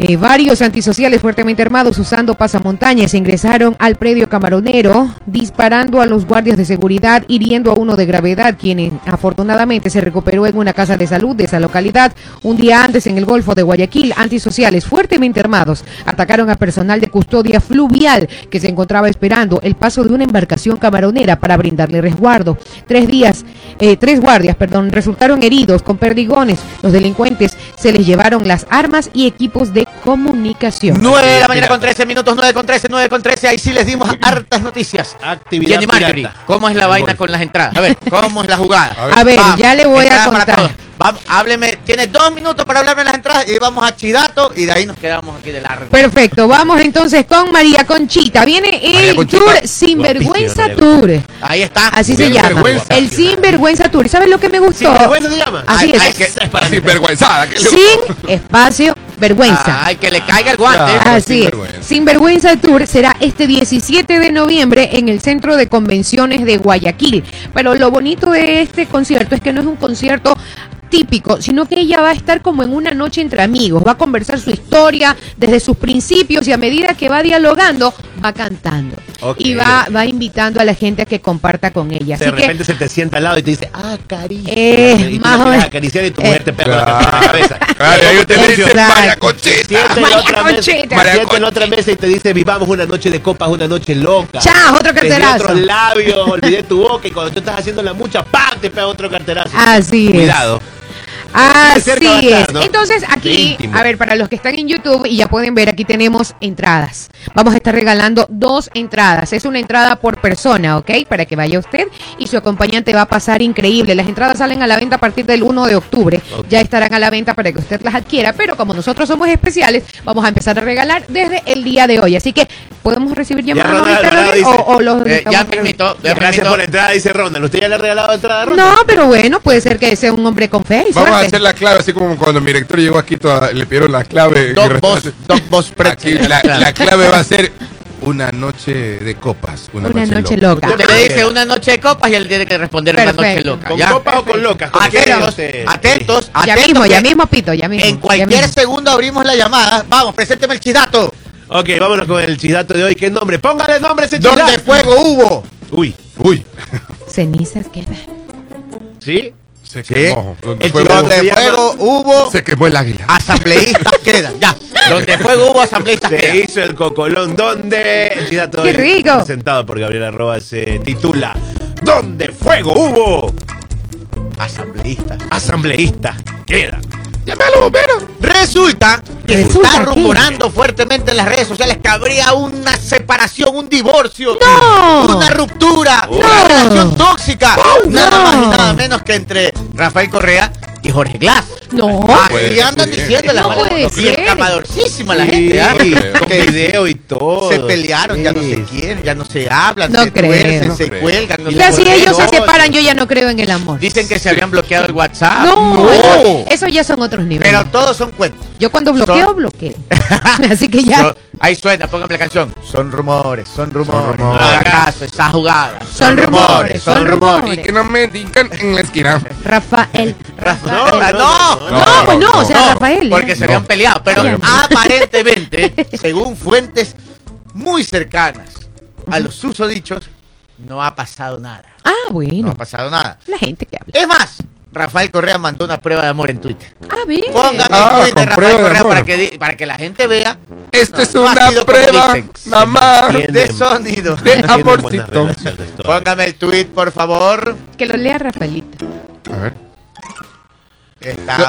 Eh, varios antisociales fuertemente armados usando pasamontañas ingresaron al predio camaronero disparando a los guardias de seguridad, hiriendo a uno de gravedad, quien afortunadamente se recuperó en una casa de salud de esa localidad. Un día antes en el Golfo de Guayaquil, antisociales fuertemente armados atacaron a personal de custodia fluvial que se encontraba esperando el paso de una embarcación camaronera para brindarle resguardo. Tres días, eh, tres guardias, perdón, resultaron heridos con perdigones. Los delincuentes se les llevaron las armas y equipos de comunicación. 9 de la mañana con 13 minutos, 9 con 13, 9 con 13. Ahí sí les dimos hartas noticias. Actividad Jenny Marjorie, pirata. ¿cómo es la vaina con las entradas? A ver, ¿cómo es la jugada? A ver, ya le voy a contar. Hábleme, tiene dos minutos para hablarme las entradas y vamos a Chidato y de ahí nos quedamos aquí de largo. Perfecto, vamos entonces con María Conchita. Viene el Conchita. Tour Sinvergüenza Tour. Ahí está. Así se llama. El Sinvergüenza Tour. ¿Sabes lo que me gustó? Sinvergüenza se llama. Así Ay, es. ay, que- Sin vergüenzada. que le- Sin espacio vergüenza. Ay, que le caiga el guante. Claro. Así es. Sinvergüenza Tour será este 17 de noviembre en el Centro de Convenciones de Guayaquil. Pero lo bonito de este concierto es que no es un concierto típico, sino que ella va a estar como en una noche entre amigos, va a conversar su historia desde sus principios y a medida que va dialogando, va cantando. Y va, va invitando a la gente a que comparta con ella. de Así repente se te sienta al lado y te dice, ah, caricia. Eh, y tú más o menos. acariciar y tu mujer Eh. te pega la cabeza. Claro, ahí usted le dice. María Conchita. María otra mesa, Conchita. Otra mesa y te dice, vivamos una noche de copas, una noche loca. Chao, otro carterazo. otros labios, olvidé tu boca y cuando tú estás haciendo la mucha ¡pam! te pega otro carterazo. Así es. Cuidado. Así es. Entonces aquí, a ver, para los que están en YouTube y ya pueden ver, aquí tenemos entradas. Vamos a estar regalando dos entradas. Es una entrada por persona, ¿ok? Para que vaya usted y su acompañante va a pasar increíble. Las entradas salen a la venta a partir del 1 de octubre. Ya estarán a la venta para que usted las adquiera, pero como nosotros somos especiales, vamos a empezar a regalar desde el día de hoy. Así que podemos recibir llamadas Ronald, ahorita, Ronald David, dice, o, o los Eh, ya permito, ya Gracias permito. por la entrada, dice Ronald. ¿Usted ya le ha regalado entrada a Ronald? No, pero bueno, puede ser que sea un hombre con fe y Vamos a hacer la clave, así como cuando mi director llegó aquí, toda- le pidieron la clave. Doc Boss. Doc Boss Aquí la, la clave va a ser una noche de copas. Una, Una noche loca. Usted le dice una noche de copas y él tiene que responder una noche loca. ¿Con ¿ya? copas o con locas? Atentos, atentos, Ya atentos, mismo, ya mismo, Pito, ya mismo. En ya cualquier mismo. segundo abrimos la llamada. Vamos, presénteme el chidato. Ok, vámonos con el chidato de hoy. ¿Qué nombre? Póngale nombre a ese ¿Dónde fuego hubo? Uy, Uy, Cenizas quedan. ¿sí? se Sí. quemó. Donde El fue chico- Donde se llama- fuego hubo, se quemó el águila. asambleístas quedan. Ya. Donde fuego hubo, asambleístas Se quedan. hizo el cocolón. ¿Dónde? El chidato ¡Qué de hoy, rico! Presentado por Gabriela Roa se titula ¿Dónde fuego hubo? Asambleístas. Asambleísta. Queda. Resulta que se está que- rumorando fuertemente en las redes sociales que habría una separación, un divorcio, ¡No! una ruptura, ¡No! una relación tóxica, nada más y nada menos que entre Rafael Correa y Jorge Glass. No. Así ser. andan diciendo las No puede ser. la gente, ¿ah? con Que video y todo. se pelearon, ya no se quieren, ya no se hablan, No se tuercen, No se cuelgan. no Ya si ellos se separan, yo ya no creo en el amor. Dicen que se habían bloqueado el WhatsApp. No, Eso, eso ya son otros niveles. Pero todos son cuentos. yo cuando bloqueo, son- bloqueo. Así que ya. Son- ahí suena, póngame la canción. Son rumores, son rumores. rumores. No haga caso, esa jugada. Son rumores, son rumores. Y que no me digan en la esquina. Rafael. Rafa- No, no, no, no, No, pues no, o sea, Rafael. Porque se habían peleado. Pero No. aparentemente, según fuentes muy cercanas a los susodichos, no ha pasado nada. Ah, No bueno. ha pasado nada. La gente que habla. Es más, Rafael Correa mandó una prueba de amor en Twitter. Ah, bien. Póngame Ah, el tweet de con Rafael Correa para que, para que la gente vea Esta es No, no una prueba, dicen. nada más. Tienen- de sonido. De amorcito. Póngame el tweet, por favor. Que lo lea Rafaelito. A ver.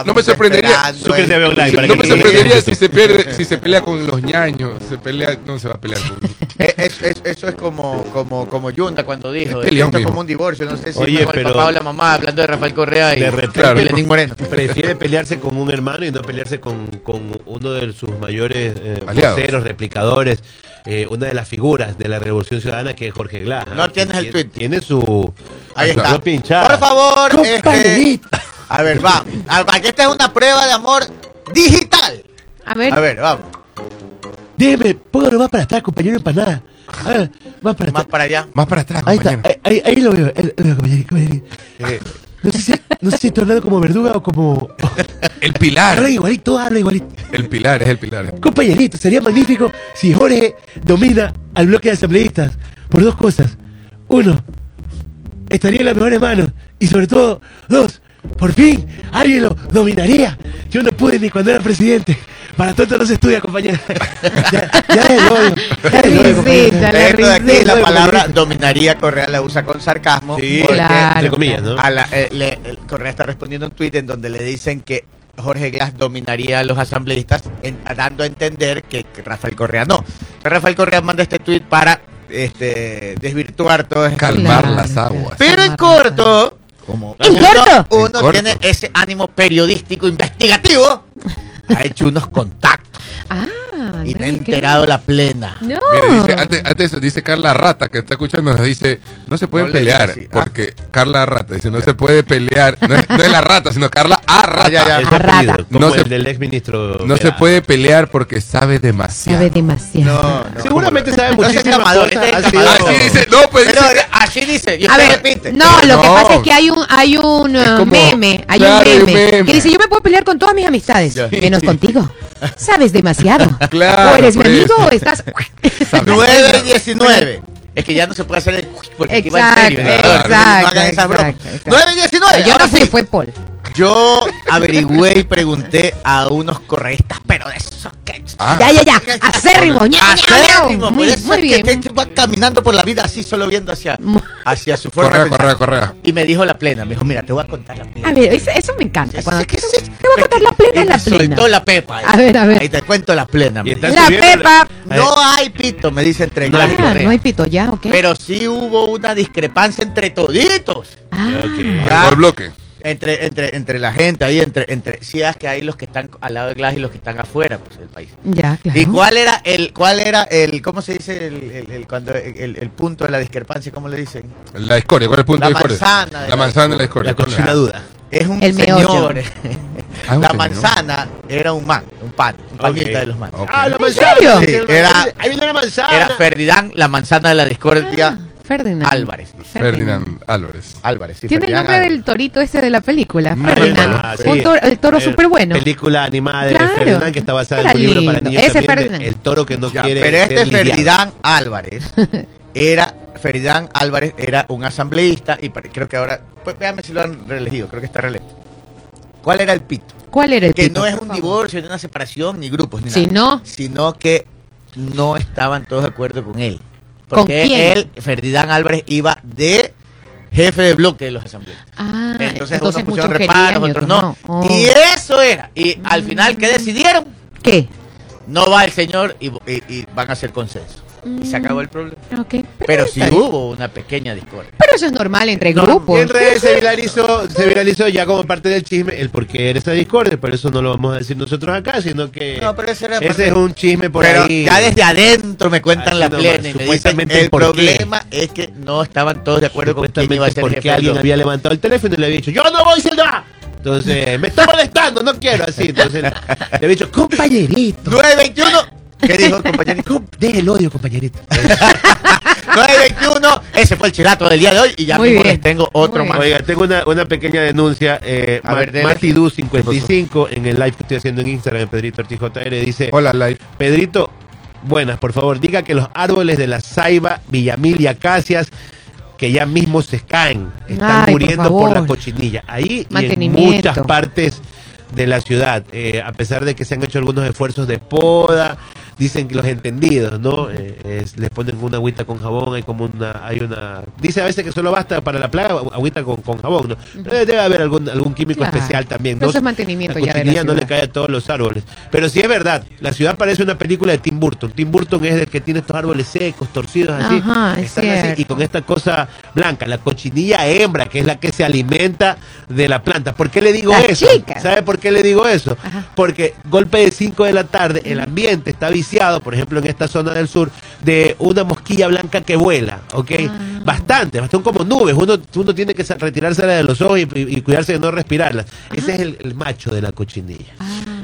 No me sorprendería. el no me sorprendería si se pierde, si se pelea con los ñaños, se pelea, no se va a pelear con Eh, es- es- eso es como, como, como Yunda cuando dijo, Es peleón esto es como un divorcio, no sé si Oye, pero- el papá o la mamá hablando de Rafael Correa y, De repente- Lenín Moreno. Prefiere pelearse con un hermano y no pelearse con, con uno de sus mayores eh, voceros, replicadores, eh, una de las figuras de la Revolución Ciudadana que es Jorge Glass. No tienes el tweet. Tiene su, Ahí su está. propia hinchada. Por favor, este, Compañerita. A ver, vamos. A- Para que esta es una prueba de amor digital. A ver. A ver, vamos. Dime, póngalo más para atrás, compañero empanada. A ver, más para Más atrás. para allá. Más para atrás, Ahí está, compañero. ahí, ahí- ahí lo veo, ahí lo veo, compañero, compañero. Eh, No sé si, no sé si estoy hablando como verduga o como. El pilar. Habla igualito, habla igualito. El pilar, es el pilar. Compañerito, sería magnífico si Jorge domina al bloque de asambleístas por dos cosas. Uno, estaría en las mejores manos. Y sobre todo, dos, por fin alguien lo dominaría. Yo no pude ni cuando era presidente. Para tanto no se estudia, compañera. ya, ya es. Ya compañera. Risita, la Esto de aquí, la palabra dominaría Correa la usa con sarcasmo. Sí, porque Claro. entre comillas, ¿no? a la- eh, le- Correa está respondiendo un tuit en donde le dicen que Jorge Glass dominaría a los asambleístas, en- dando a entender que, Rafael Correa no. Rafael Correa manda este tuit para este, desvirtuar todo esto. Calmar Claro, las aguas. Pero en corto, como ¿En uno, uno tiene ese ánimo periodístico investigativo, ha hecho unos contactos. Ah, y Andrés, qué- enterado la plena. No. Mire, dice, antes, antes dice Carla Rata, que está escuchando, nos dice, no se pueden No pelear, así, ah. porque Carla Rata dice, no se puede pelear, no es, no es la rata, sino Carla A Rata. ya, ya. Como No se- el del exministro. No se puede pelear porque sabe demasiado. Sabe demasiado. No, no. Seguramente sabe muchísimas cosas. es ha sido- encamador. Así dice, no, pues Pero así dice, y A ver, repite. no, lo que pasa es que hay un, hay un uh, como- meme, hay claro, un meme, meme. que dice, yo me puedo pelear con todas mis amistades, menos contigo. Sabes demasiado. Claro, o eres mi por amigo eso. o estás... 9 y 19. Es que ya no se puede hacer el porque aquí va en serio. Exacto, ¿no? exacto, No hagan esas bromas. exacto, exacto. 9 y 19. Yo ahora no fui, sí. fue Paul. Yo averigüé y pregunté a unos correístas, pero de esos que. Ah. Ya, ya, ya. Acérrimo. Acérrimo, Muy, eso muy es bien. que, que van caminando por la vida así, solo viendo hacia, hacia su forma Correa, correa, correa. Y me dijo la plena, me dijo, mira, te voy a contar la plena. A ver, eso, eso me encanta. Cuando, ¿Qué te, es eso? Te voy a contar la plena, Y la me plena. Soltó la pepa. A ver, a ver. Ahí te cuento la plena. Me. La Pepa. No hay pito, me dice entre No. Ah, no hay pito ya, ¿ok? Pero sí hubo una discrepancia entre toditos. Ah, Ya. Por bloque. Entre, entre, entre la gente ahí, entre, entre, sí, es que hay los que están al lado de Glass y los que están afuera, pues, del país. ya, claro. ¿Y cuál era el, cuál era el, cómo se dice el, el, el- cuando el, el punto de la discrepancia, cómo le dicen? La escoria, ¿cuál es el punto La de escoria? manzana de La la manzana de la escoria. escoria. La cochina duda. Es un El señor. Ah, la manzana era un man, un pan, un panita de los manes. Ok. Ah, la ¿En manzana. Sí, era- Ahí viene la manzana. Era Ferdinand, la manzana de la discordia Ferdinand. Álvarez. Ferdinand Álvarez. Álvarez, sí, Tiene el nombre Álvarez. del torito este de la película, Ah, Ferdinand. ah, sí. Un toro- el toro súper bueno. Película animada de Claro. Ferdinand que está basada en un libro para niños Ese también Ferdinand. El toro que no Ya, quiere pero este ser lidiado. Ferdinand Álvarez era Ferdinand Álvarez era un asambleísta y creo que ahora pues véame si lo han reelegido, creo que está reelecto. ¿Cuál era el pito? ¿Cuál era el Que pito, no es un divorcio, ni una separación, ni grupos, ni Si nada. no- Sino que no estaban todos de acuerdo con él. ¿Con Porque quién? él, Ferdinand Álvarez, iba de jefe de bloque de los asambleístas. Ah, Entonces, unos pusieron reparos, otros no. Oh. Y eso era. Y al final, ¿qué decidieron? ¿Qué? No va el señor y, y- y van a hacer consenso. Y se acabó el problema. Ok, Pero sí está bien. hubo una pequeña discordia. Pero eso es normal entre grupos. en redes se viralizó, se viralizó ya como parte del chisme el por qué era esa discordia, por eso no lo vamos a decir nosotros acá, sino que No, pero ese era ese es un chisme por Pero ahí. ya desde adentro me cuentan Así la nomás, plena y me dicen, supuestamente el qué. problema es que no estaban todos de acuerdo con quién iba a ser porque jefe de alguien había levantado el teléfono y le había dicho, yo no voy a nada. Entonces, me está molestando, no quiero así. Entonces, le había dicho, compañerito. 921. ¿Qué dijo el compañerito? Com- Deje el odio, compañerito. 921. Ese fue el chilato del día de hoy y ya Muy mismo bien. les tengo otro Muy más. Oiga, tengo una, una pequeña denuncia. Eh, A ver. Matidu 55 en el live que estoy haciendo en Instagram, Pedrito Ortiz JR, dice: Hola, live. Pedrito, buenas, por favor, diga que los árboles de la Ceiba, Villamil y Acacias, que ya mismo se caen, están Ay, por muriendo por, la cochinilla. Ahí y en muchas partes de la ciudad, eh, a pesar de que se han hecho algunos esfuerzos de poda, dicen que los entendidos, ¿no? Eh, es- les ponen una agüita con jabón, hay como una, hay una, dice a veces que solo basta para la plaga agüita con, con jabón, ¿no? Pero debe haber algún, algún químico Claro. especial también, ¿no? eso es mantenimiento la ya de la no le cae a todos los árboles. Pero sí es verdad, la ciudad parece una película de Tim Burton. Tim Burton es el que tiene estos árboles secos, torcidos así. Ajá, es así, y con esta cosa blanca, la cochinilla hembra, que es la que se alimenta de la planta. ¿Por qué le digo eso? chica. ¿Sabe por qué le digo eso? Ajá. Porque golpe de 5 de la tarde, el ambiente está por ejemplo, en esta zona del sur, de una mosquilla blanca que vuela, ¿ok? Ah. Bastante, son como nubes. Uno, uno tiene que retirársela de los ojos y, cuidarse de no respirarlas. Ese es el, el macho de la cochinilla,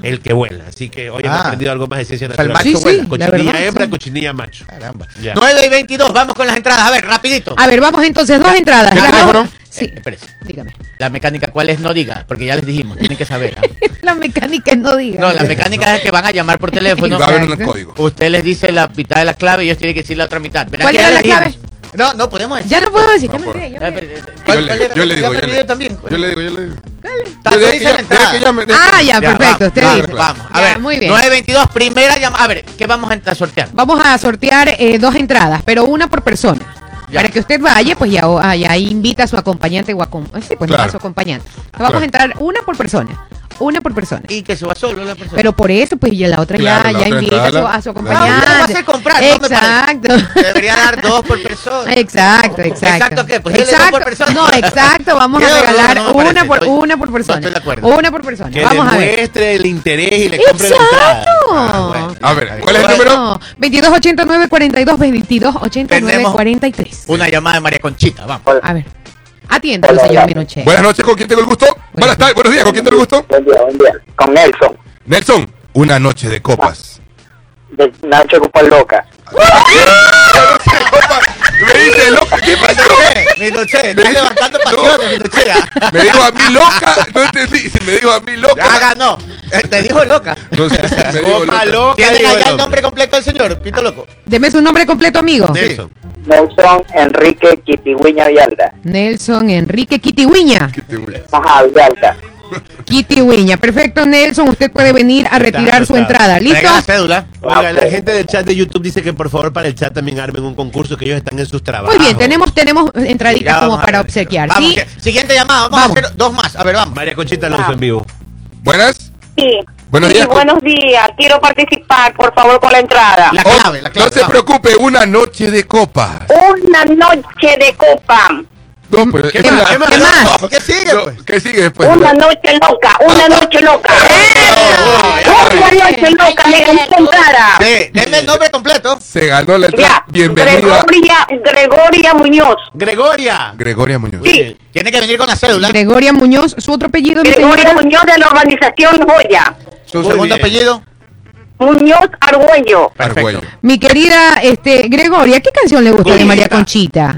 el que vuela. Así que hoy hemos Ah. aprendido algo más de ciencia O sea, el natural. macho Sí, vuela. sí. Cochinilla verdad, hembra, sí. cochinilla macho. Caramba. Ya. 9 y 22, vamos con las entradas. A ver, rapidito. A ver, vamos entonces, dos entradas. ¿Qué? Sí. Eh, espérese. Dígame. La mecánica, ¿cuál es? No diga, porque ya les dijimos, tienen que saber. ¿ah? La mecánica no diga. No, la mecánica es que van a llamar por Y teléfono. va a haber un Exacto. código. Usted les dice la mitad de la clave y ellos tienen que decir la otra mitad. ¿Cuál era la clave? No, no podemos decir. Ya no puedo decir. No ya me puedo. olvidé, ya A me ver, olvidé. Yo ¿cuál- le, yo digo, yo le, también. yo le digo, yo le digo. Dice ya- que Ah, ya, perfecto. Usted vamos, dice. Vamos, a Ya, ver. Muy bien. 922, primera llamada. A ver, ¿qué vamos a sortear? Vamos a sortear eh, dos entradas, pero una por persona. Ya. Para que usted vaya, pues ya, ah, ya invita a su acompañante o acom- sí, pues Claro. a su acompañante. Vamos Claro. a entrar una por persona. Una por persona. Y que se va solo la persona. Pero por eso, pues ya la otra Claro, ya, la ya otra invita a su, entrada a su la- acompañante. No, usted va a hacer comprar, no me parece. Exacto. Debería dar dos por persona. Exacto, exacto. ¿Exacto qué? Pues dele dos exacto. por persona. No, exacto, vamos a horror, regalar no me una parece. por Estoy- una por persona. no estoy de acuerdo. Una por persona. Que vamos a ver. demuestre el interés y le compre la entrada. Exacto. Ah, bueno. A ver, ¿cuál es el número? No, 2289 42 22 89 Tenemos- 43. Una llamada de María Conchita, vamos. A ver. Atiéndalo, señor Minoche. Buenas noches, ¿con quién tengo el gusto? Buenas tardes, buenos días, ¿con quién tengo el gusto? Buen día, buen día. Con Nelson, Nelson, una noche de copas. de Nacho Copa Loca. Me dice loca, ¿qué pasó? Mi noche, estás levantando pasiones, mi noche. Me dijo a mí loca, no entendí, me dijo a mí Ya loca. ganó. Eh, Te dijo loca. No sé, me dijo Copa loca. loca. ¿Tienen digo allá el el nombre completo del señor? Pito loco. Deme su nombre completo, amigo. Nelson. Nelson Enrique Quipigüiña Villalda. Nelson Enrique Kitiguiña. Ajá, Villalda. Kitiguiña. Perfecto, Nelson. Usted puede venir a retirar su entrada. ¿Listo? La cédula. Oiga, la gente del chat de YouTube dice que por favor para el chat también armen un concurso que ellos están en sus trabajos. Muy bien, tenemos, tenemos entraditas como para ver. obsequiar. Vamos, ¿sí? que- siguiente llamada. Vamos, Vamos. a hacer dos más. A ver, vamos. María Conchita Alonso en vivo. Buenas, Sí. Buenos Sí, días. buenos días. Quiero participar, por favor, con la entrada. La Oh, clave, la clave. No se preocupe, una noche de copas. Una noche de copa. No, pero ¿Qué más? ¿Qué más? ¿Qué más? No, ¿Qué sigue, pues? ¿Qué sigue después? Una noche loca. Una noche loca. Una noche loca. Me gané la entrada. Sí, denme el nombre completo. Se ganó la entrada. Ya. Bienvenida, Gregoria, Gregoria Muñoz. Gregoria. Gregoria Muñoz. Sí. Tiene que venir con la cédula. Gregoria Muñoz, su otro apellido, Gregoria. Muñoz de la urbanización Joya. Su Muy segundo bien. apellido. Muñoz Argüello. Argüello. Mi querida este, Gregoria, ¿qué canción le gusta de. María Conchita?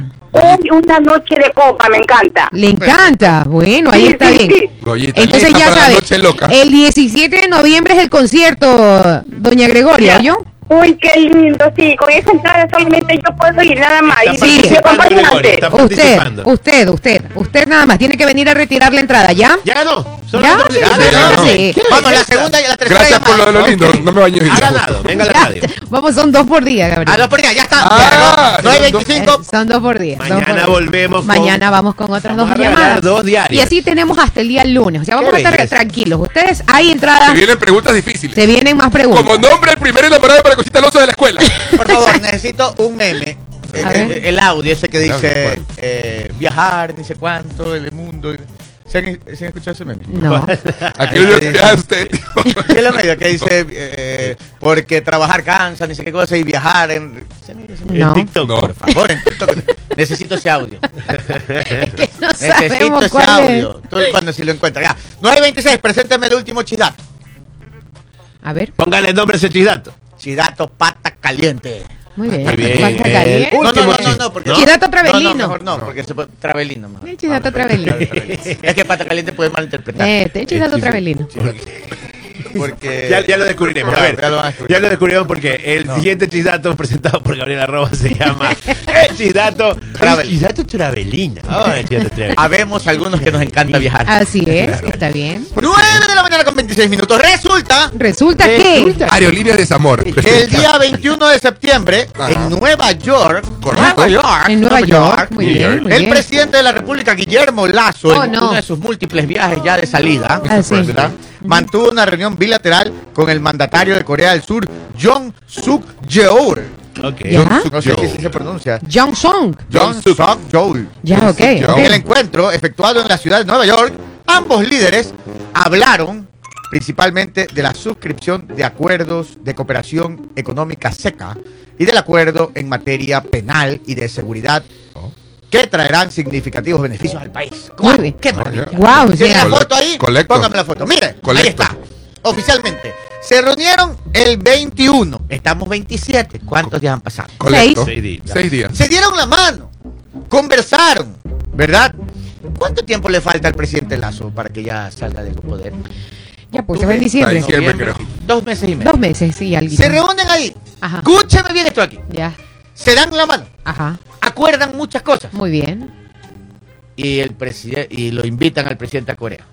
Uy, una noche de copa. Me encanta. Le encanta. Bueno, ahí Sí, está sí, bien. sí. Goyita, Entonces ya para la sabe, noche loca. el 17 de noviembre es el concierto, doña Gregoria, ¿yo? Uy, qué lindo. Sí, con esa entrada solamente yo puedo ir nada más. Está Y Sí. acompañante. Usted, participando. usted, usted, usted nada más, tiene que venir a retirar la entrada, ¿ya? Ya ganó. Solo ¿Ya? Sí, Ya sí, ganó. sí. Vamos, la segunda y la tercera. Gracias por lo de lo lindo. No me bañé. Ha ganado. Venga a la radio. Vamos, son dos por día, Gabriel. Ah, no, por ya, ya está. Ah, 925. Eh, Son dos por día. dos Mañana por día. volvemos con- Mañana vamos con otras Vamos dos llamadas. dos diarias. Y así tenemos hasta el día lunes. O sea, vamos a estar tranquilos. Ustedes, hay entradas, Se vienen preguntas difíciles. se vienen más preguntas. Como nombre, el primer enamorado para Cosita Alonso de la escuela. Por favor, necesito un meme. El, audio ese que dice eh, viajar, dice cuánto, el mundo. ¿Se han, se han escuchado ese meme? No. Aquí yo viaja usted. ¿Qué es lo medio que dice eh, porque trabajar cansa, ni sé qué cosa, y viajar en. No. En TikTok. No. Por favor, en TikTok. necesito ese audio. que no Necesito ese cuál audio. Tú cuando si lo encuentras. Ya. 926, presénteme el último chidato. es. A ver, Póngale el nombre a ese chidato. Chidato pata caliente. muy bien. Muy bien. Pata caliente. No, no, no, no, no, porque. Chidato No, Travelino. no, mejor no, porque se puede. Travelino, mejor. El chidato Travelino. Es que pata caliente puede malinterpretar. Eh, te chidato Travelino. Porque. Ya, ya lo descubriremos. A Ya, ver, ya lo ya lo descubriremos porque el siguiente chidato presentado por Gabriela Roba se llama El chidato Travel. El Travelina. El chidato Travelina. Habemos algunos que nos encanta viajar. Así es, está bien. 9 de la mañana con 26 minutos. Resulta Resulta que Aerolíneas de Zamor. el día 21 de septiembre, Ajá. en Nueva York, Correcto. Nueva York, en Nueva York, muy bien, muy el bien. presidente de la República, Guillermo Lazo, Oh, en no. uno de sus múltiples viajes ya de salida, Ah, mantuvo una reunión bilateral con el mandatario de Corea del Sur, Jong Suk Yeol. Ok. Ya. No sé si se pronuncia. Jong Song. Jong Suk Yeol. Ya, ok. En el encuentro efectuado en la ciudad de Nueva York, ambos líderes hablaron principalmente de la suscripción de acuerdos de cooperación económica seca y del acuerdo en materia penal y de seguridad que traerán significativos beneficios al país. Bien. ¡Qué maravilla! Guau, ¿Tiene ya. la foto ahí? Colecto. Póngame la foto. Mire, Colecto. ahí está. Oficialmente. Se reunieron el 21. Estamos 27. ¿Cuántos días han pasado? Seis días. Seis días. se dieron la mano, conversaron, ¿verdad? ¿Cuánto tiempo le falta al presidente Lazo para que ya salga del poder? Ya, pues se va en diciembre. Dos meses y medio. Dos meses, sí, alguien. Se reúnen ahí. Ajá. Escúchame bien esto aquí. Ya, Se dan la mano. ajá. Acuerdan muchas cosas. Muy bien. Y el presidente y lo invitan al presidente a Corea.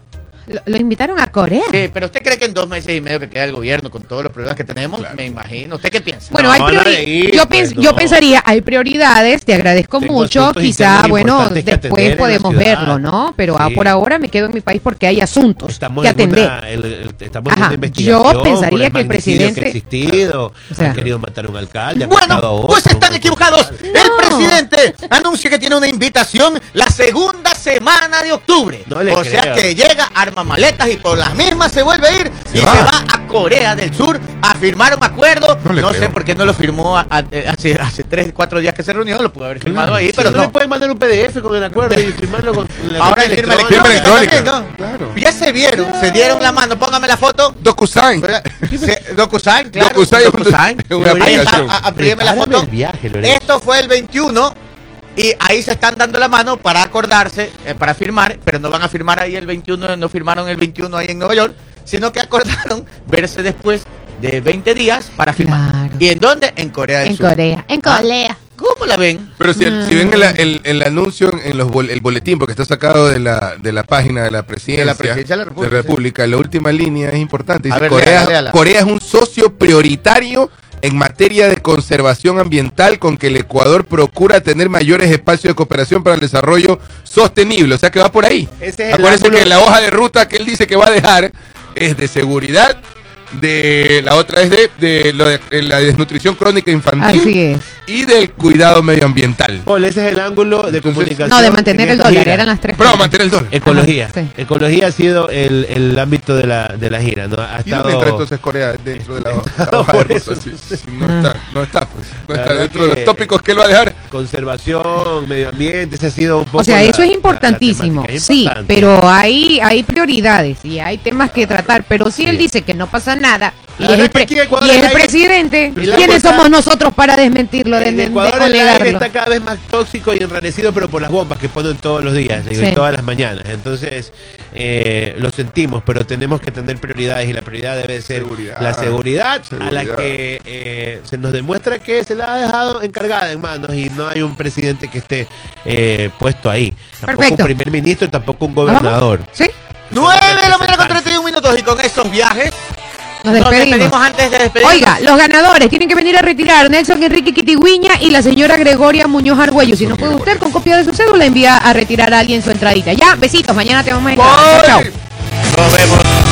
Lo, lo invitaron a Corea. Sí, pero usted cree que en dos meses y medio que queda el gobierno con todos los problemas que tenemos, Claro. me imagino. ¿Usted qué piensa? Bueno, No, hay ir, yo, pues, no. yo pensaría, hay prioridades, te agradezco Tengo mucho, quizá, bueno, después podemos verlo, ¿no? Pero ah, Sí. por ahora me quedo en mi país porque hay asuntos Estamos que en atender. una, el- el- estamos Ajá, investigación yo por pensaría que el presidente- que ha existido, O sea- han querido matar a un alcalde, a Bueno, otro, pues están equivocados. El presidente anuncia que tiene una invitación la segunda semana de octubre. O sea que llega, arma maletas y por las mismas se vuelve a ir y Se se va. a Corea del Sur a firmar un acuerdo. No le No, creo. sé por qué no lo firmó a- a- hace, hace tres, cuatro días que se reunió, lo pudo haber firmado ahí, pero no, no. le pueden mandar un PDF con el acuerdo y firmarlo con la Ahora firma electrónica. electrónica. Firma electrónica. también, ¿no? Claro. Ya se vieron, se dieron la mano. Póngame la foto. DocuSign. Se- DocuSign, claro. DocuSign DocuSign. una aplicación. a- a- Aprígueme la foto. el viaje, Lorenzo. Esto fue el 21 y ahí se están dando la mano para acordarse, eh, para firmar, pero no van a firmar ahí el 21, no firmaron el 21 ahí en Nueva York, sino que acordaron verse después de 20 días para firmar. Claro. ¿Y en dónde? En Corea del En Sur. Corea, en Ah, Corea. ¿Cómo la ven? Pero si, si ven el, el- el anuncio en los bol- el boletín, porque está sacado de la, de la página de la presidencia De la presidencia de la República, República, la última línea es importante. A Dice, ver, Corea, léala, léala. Corea es un socio prioritario en materia de conservación ambiental con que el Ecuador procura tener mayores espacios de cooperación para el desarrollo sostenible. O sea que va por ahí. Ese es Acuérdense que la hoja de ruta que él dice que va a dejar es de seguridad, de la otra es de, de lo de- de la desnutrición crónica infantil Así es. y del cuidado medioambiental. Paul, ese es el ángulo de Entonces- comunicación. No, de mantener en el dólar, gira. eran las tres. Pero cosas. mantener el dólar. Ecología. Ajá, sí. Ecología ha sido el, el ámbito de la, de la gira, ¿no? Ha ¿Y estado... dónde entra entonces Corea dentro de la, la hoja de ruta? Sí, sí, no está, no está, pues. No está dentro de que- los tópicos que él va a dejar. Conservación, medio ambiente, ese ha sido un poco. O sea, la- eso es la- la importantísimo. Es sí, pero hay, hay prioridades y hay temas que tratar, pero si él Sí. dice que no pasa nada y es el, pre- y es el el presidente, ¿quiénes somos nosotros para desmentirlo, de, de- Ecuador o el aire está cada vez más tóxico y enrarecido, pero por las bombas que ponen todos los días y todas las mañanas. Entonces, eh, lo sentimos, pero tenemos que tener prioridades y la prioridad debe ser Seguridad. la seguridad, a la Seguridad. que eh, se nos demuestra que se la ha dejado encargada en manos y no hay un presidente que esté eh, puesto ahí. Tampoco Perfecto. un primer ministro, tampoco un ¿Vamos? gobernador. Sí, 9 de la mañana con 31 minutos y con estos viajes nos nos despedimos. antes de despedirnos. Oiga, los ganadores tienen que venir a retirar Nelson Enrique Quitigüiña y la señora Gregoria Muñoz Argüello. Si no puede usted, con copia de su cédula, envía a retirar a alguien su entradita. Ya, besitos, mañana te vamos a. Chao, chao. Nos vemos.